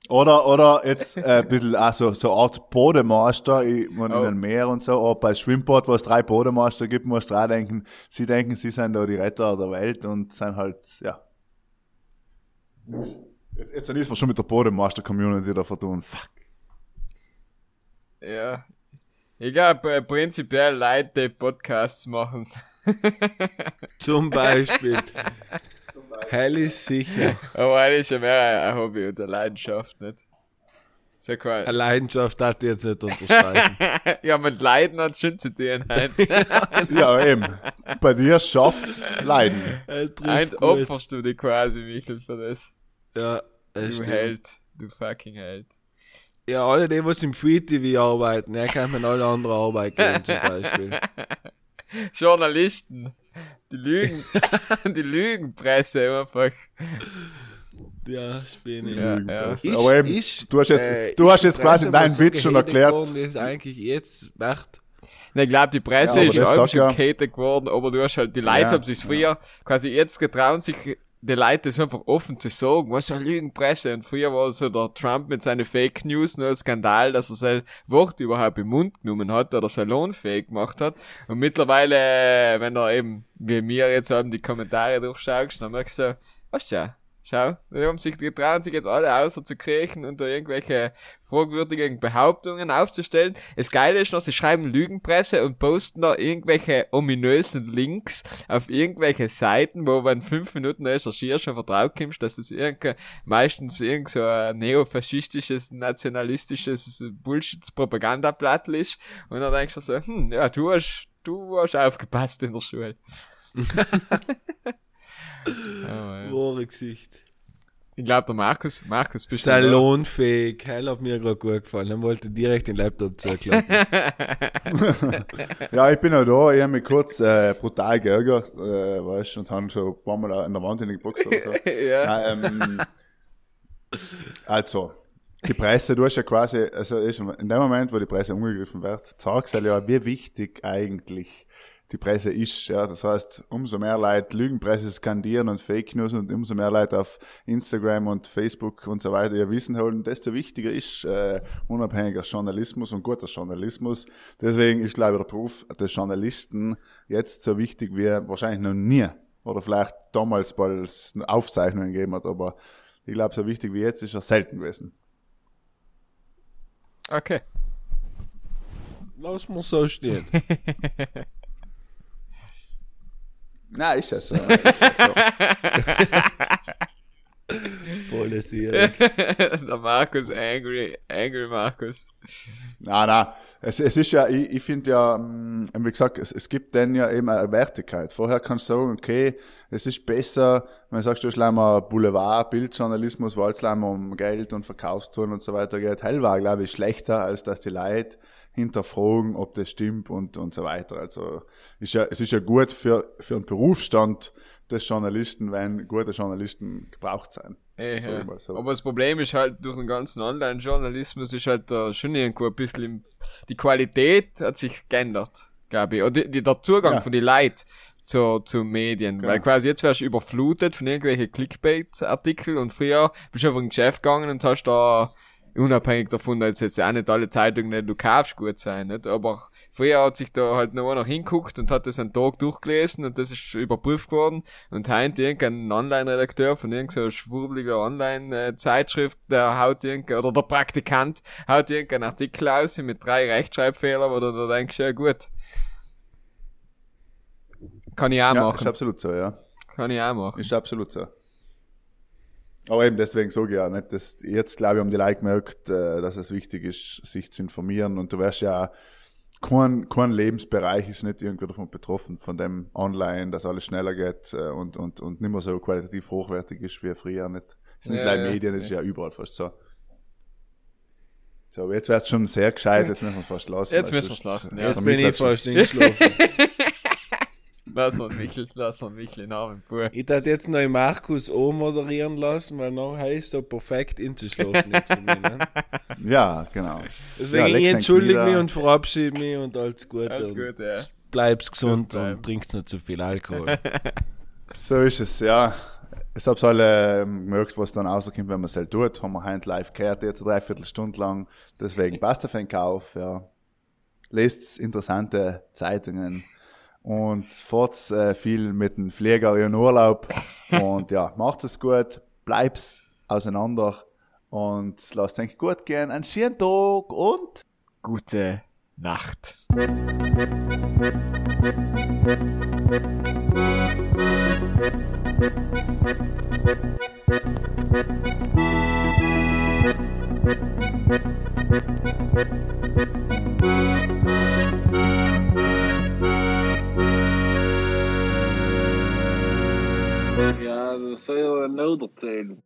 Speaker 1: Oder, oder jetzt äh, ein bisschen, also so eine Art Bodemeister ich, man,
Speaker 3: Oh.
Speaker 1: in den Meer und so, auch bei Schwimmbad, wo es drei Bodemeister gibt, musst du dran denken, sie denken, sie sind da die Retter der Welt und sind halt, ja. Jetzt, jetzt ist man schon mit der Bodemeister-Community da vertun. Fuck.
Speaker 3: Ja. Ich glaube, äh, prinzipiell Leute, die Podcasts machen.
Speaker 2: Zum Beispiel. Hell ist sicher.
Speaker 3: Aber eigentlich ist schon mehr ein Hobby und eine Leidenschaft, nicht? So quasi.
Speaker 2: Eine Leidenschaft hat ich jetzt nicht unterstreichen.
Speaker 3: ja, mit Leiden hat es schon zu tun. Hein.
Speaker 1: Ja, eben. Bei dir schafft's Leiden.
Speaker 3: Ein opferst du dich quasi, Michel, für das.
Speaker 2: Ja,
Speaker 3: Du
Speaker 2: das stimmt.
Speaker 3: Held. Du fucking Held.
Speaker 2: Ja, alle die, was im Free TV arbeiten, er kann mir alle andere Arbeit geben, zum Beispiel.
Speaker 3: Journalisten. Die Lügen. die Lügenpresse einfach.
Speaker 2: Ja, Spinne.
Speaker 3: Ja, ja.
Speaker 1: Aber eben,
Speaker 2: ist,
Speaker 1: du hast jetzt-
Speaker 2: äh,
Speaker 1: du hast jetzt quasi
Speaker 2: Presse,
Speaker 1: deinen Witz schon erklärt.
Speaker 2: worden Ist eigentlich jetzt wert.
Speaker 3: Na, ich glaube, die Presse
Speaker 1: Ja,
Speaker 3: ist auch schon
Speaker 1: ja-
Speaker 3: geworden, aber du hast halt, die Leute
Speaker 1: Ja,
Speaker 3: haben sich früher, quasi jetzt getrauen sich die Leute das einfach offen zu sagen, was eine Lügenpresse. Und früher war so der Trump mit seinen Fake News nur ein Skandal, dass er sein Wort überhaupt im Mund genommen hat oder salonfähig gemacht hat. Und mittlerweile, wenn er eben, wie mir jetzt haben, die Kommentare durchschaust, dann merkst du was ja, schau, die haben sich, die trauen sich jetzt alle außer zu kriechen und da irgendwelche fragwürdigen Behauptungen aufzustellen. Das Geile ist noch, sie schreiben Lügenpresse und posten da irgendwelche ominösen Links auf irgendwelche Seiten, wo wenn fünf Minuten recherchierst schon vertraut kommst, dass das irgendein, meistens irgend so ein neofaschistisches, nationalistisches Bullshit-Propagandablatt ist. Und dann denkst du so, hm, ja, du hast, du hast aufgepasst in der Schule. ja.
Speaker 2: Wahre Gesicht.
Speaker 3: Ich glaube, der Markus, Markus, bist?
Speaker 2: Salonfähig. Hell hat mir gerade gut gefallen. Dann wollte direkt den Laptop zuklappen.
Speaker 1: Ja, ich bin auch da. Ich habe mich kurz äh, brutal geärgert, äh, weißt und habe so ein paar Mal an der Wand hineingeboxt oder so.
Speaker 3: ja.
Speaker 1: Nein, ähm, also, die Presse, du hast ja quasi, also ist in dem Moment, wo die Presse umgegriffen wird, zeigst du ja, wie wichtig eigentlich die Presse ist. Ja, das heißt, umso mehr Leute Lügenpresse skandieren und Fake News und umso mehr Leute auf Instagram und Facebook und so weiter ihr Wissen holen, desto wichtiger ist äh, unabhängiger Journalismus und guter Journalismus. Deswegen ist, glaube ich, der Beruf des Journalisten jetzt so wichtig wie wahrscheinlich noch nie. Oder vielleicht damals, weil es Aufzeichnungen gegeben hat, aber ich glaube, so wichtig wie jetzt ist er selten gewesen.
Speaker 3: Okay.
Speaker 2: Lass mal so stehen.
Speaker 1: Na, ist ja so. Ist ja so.
Speaker 2: Voll polarisieren.
Speaker 3: Der Markus, angry, angry Markus.
Speaker 1: Na, na, es, es ist ja, ich, ich finde ja, mm, wie gesagt, es, es gibt dann ja eben eine Wertigkeit. Vorher kannst du sagen, okay, es ist besser, wenn du sagst, du hast einmal Boulevard, Bildjournalismus, weil es um Geld und Verkaufstouren und so weiter geht. Hell war, glaube ich, schlechter, als dass die Leute hinterfragen, ob das stimmt und, und so weiter. Also, ist ja, es ist ja gut für, für einen Berufsstand des Journalisten, wenn gute Journalisten gebraucht sein. Mal so.
Speaker 3: Aber das Problem ist halt, durch den ganzen Online-Journalismus ist halt da schon irgendwo ein bisschen, im- die Qualität hat sich geändert, glaube ich. Oder die, die, der Zugang
Speaker 1: Ja.
Speaker 3: von den Leuten zu, zu Medien.
Speaker 1: Genau.
Speaker 3: Weil quasi jetzt wärst du überflutet von irgendwelchen Clickbait-Artikeln und früher bist du einfach in ein Geschäft gegangen und hast da, unabhängig davon, dass jetzt auch nicht alle Zeitungen, die du kaufst, gut sein, nicht? Aber früher hat sich da halt noch einer hinguckt und hat das einen Tag durchgelesen und das ist überprüft worden und heint irgendein Online-Redakteur von irgendeiner schwurbliger Online-Zeitschrift, der haut irgendein, oder der Praktikant haut irgendeinen Artikel aus mit drei Rechtschreibfehlern, wo du da denkst, ja gut. Kann ich auch
Speaker 1: Ja, ist
Speaker 3: machen.
Speaker 1: absolut so, ja.
Speaker 3: Kann ich auch machen.
Speaker 1: Ist absolut so. Aber eben deswegen sage ich ja nicht, dass jetzt glaube ich haben die Leute gemerkt, äh, dass es wichtig ist, sich zu informieren und du wirst ja kein, kein Lebensbereich ist nicht irgendwie davon betroffen, von dem Online, dass alles schneller geht äh, und, und, und nicht mehr so qualitativ hochwertig ist wie früher. Nicht, ist nicht
Speaker 3: Ja,
Speaker 1: gleich
Speaker 3: ja.
Speaker 1: Medien, das ist ja überall fast so. So, aber jetzt wird schon sehr gescheit, jetzt müssen wir es fast lassen.
Speaker 3: Jetzt müssen wir's
Speaker 1: sonst,
Speaker 3: lassen, ja.
Speaker 2: Jetzt bin ich fast eingeschlafen.
Speaker 3: Lass mal Michel, lass mal Michel in Armen, Bub.
Speaker 2: Ich darf jetzt noch den Markus O moderieren lassen, weil noch heißt so perfekt mich. Ne?
Speaker 1: Ja, genau.
Speaker 2: Deswegen
Speaker 1: Ja,
Speaker 2: ich entschuldige mich und verabschiede mich und alles Gute.
Speaker 3: Alles
Speaker 2: und
Speaker 3: gut, ja.
Speaker 2: Bleib's gesund und trinkst nicht zu viel Alkohol.
Speaker 1: So ist es, ja. Ich hab's alle ähm, gemerkt, was dann rauskommt, wenn man es halt tut. Haben wir heute live gehört, jetzt eine Dreiviertelstunde lang. Deswegen passt auf den Kauf, ja. Lest interessante Zeitungen und fahrt äh, viel mit dem Flieger in Urlaub. Und ja, macht es gut, bleib's auseinander und lasst euch gut gehen. Einen schönen Tag und
Speaker 3: Gute Nacht.
Speaker 4: du säger nådertid.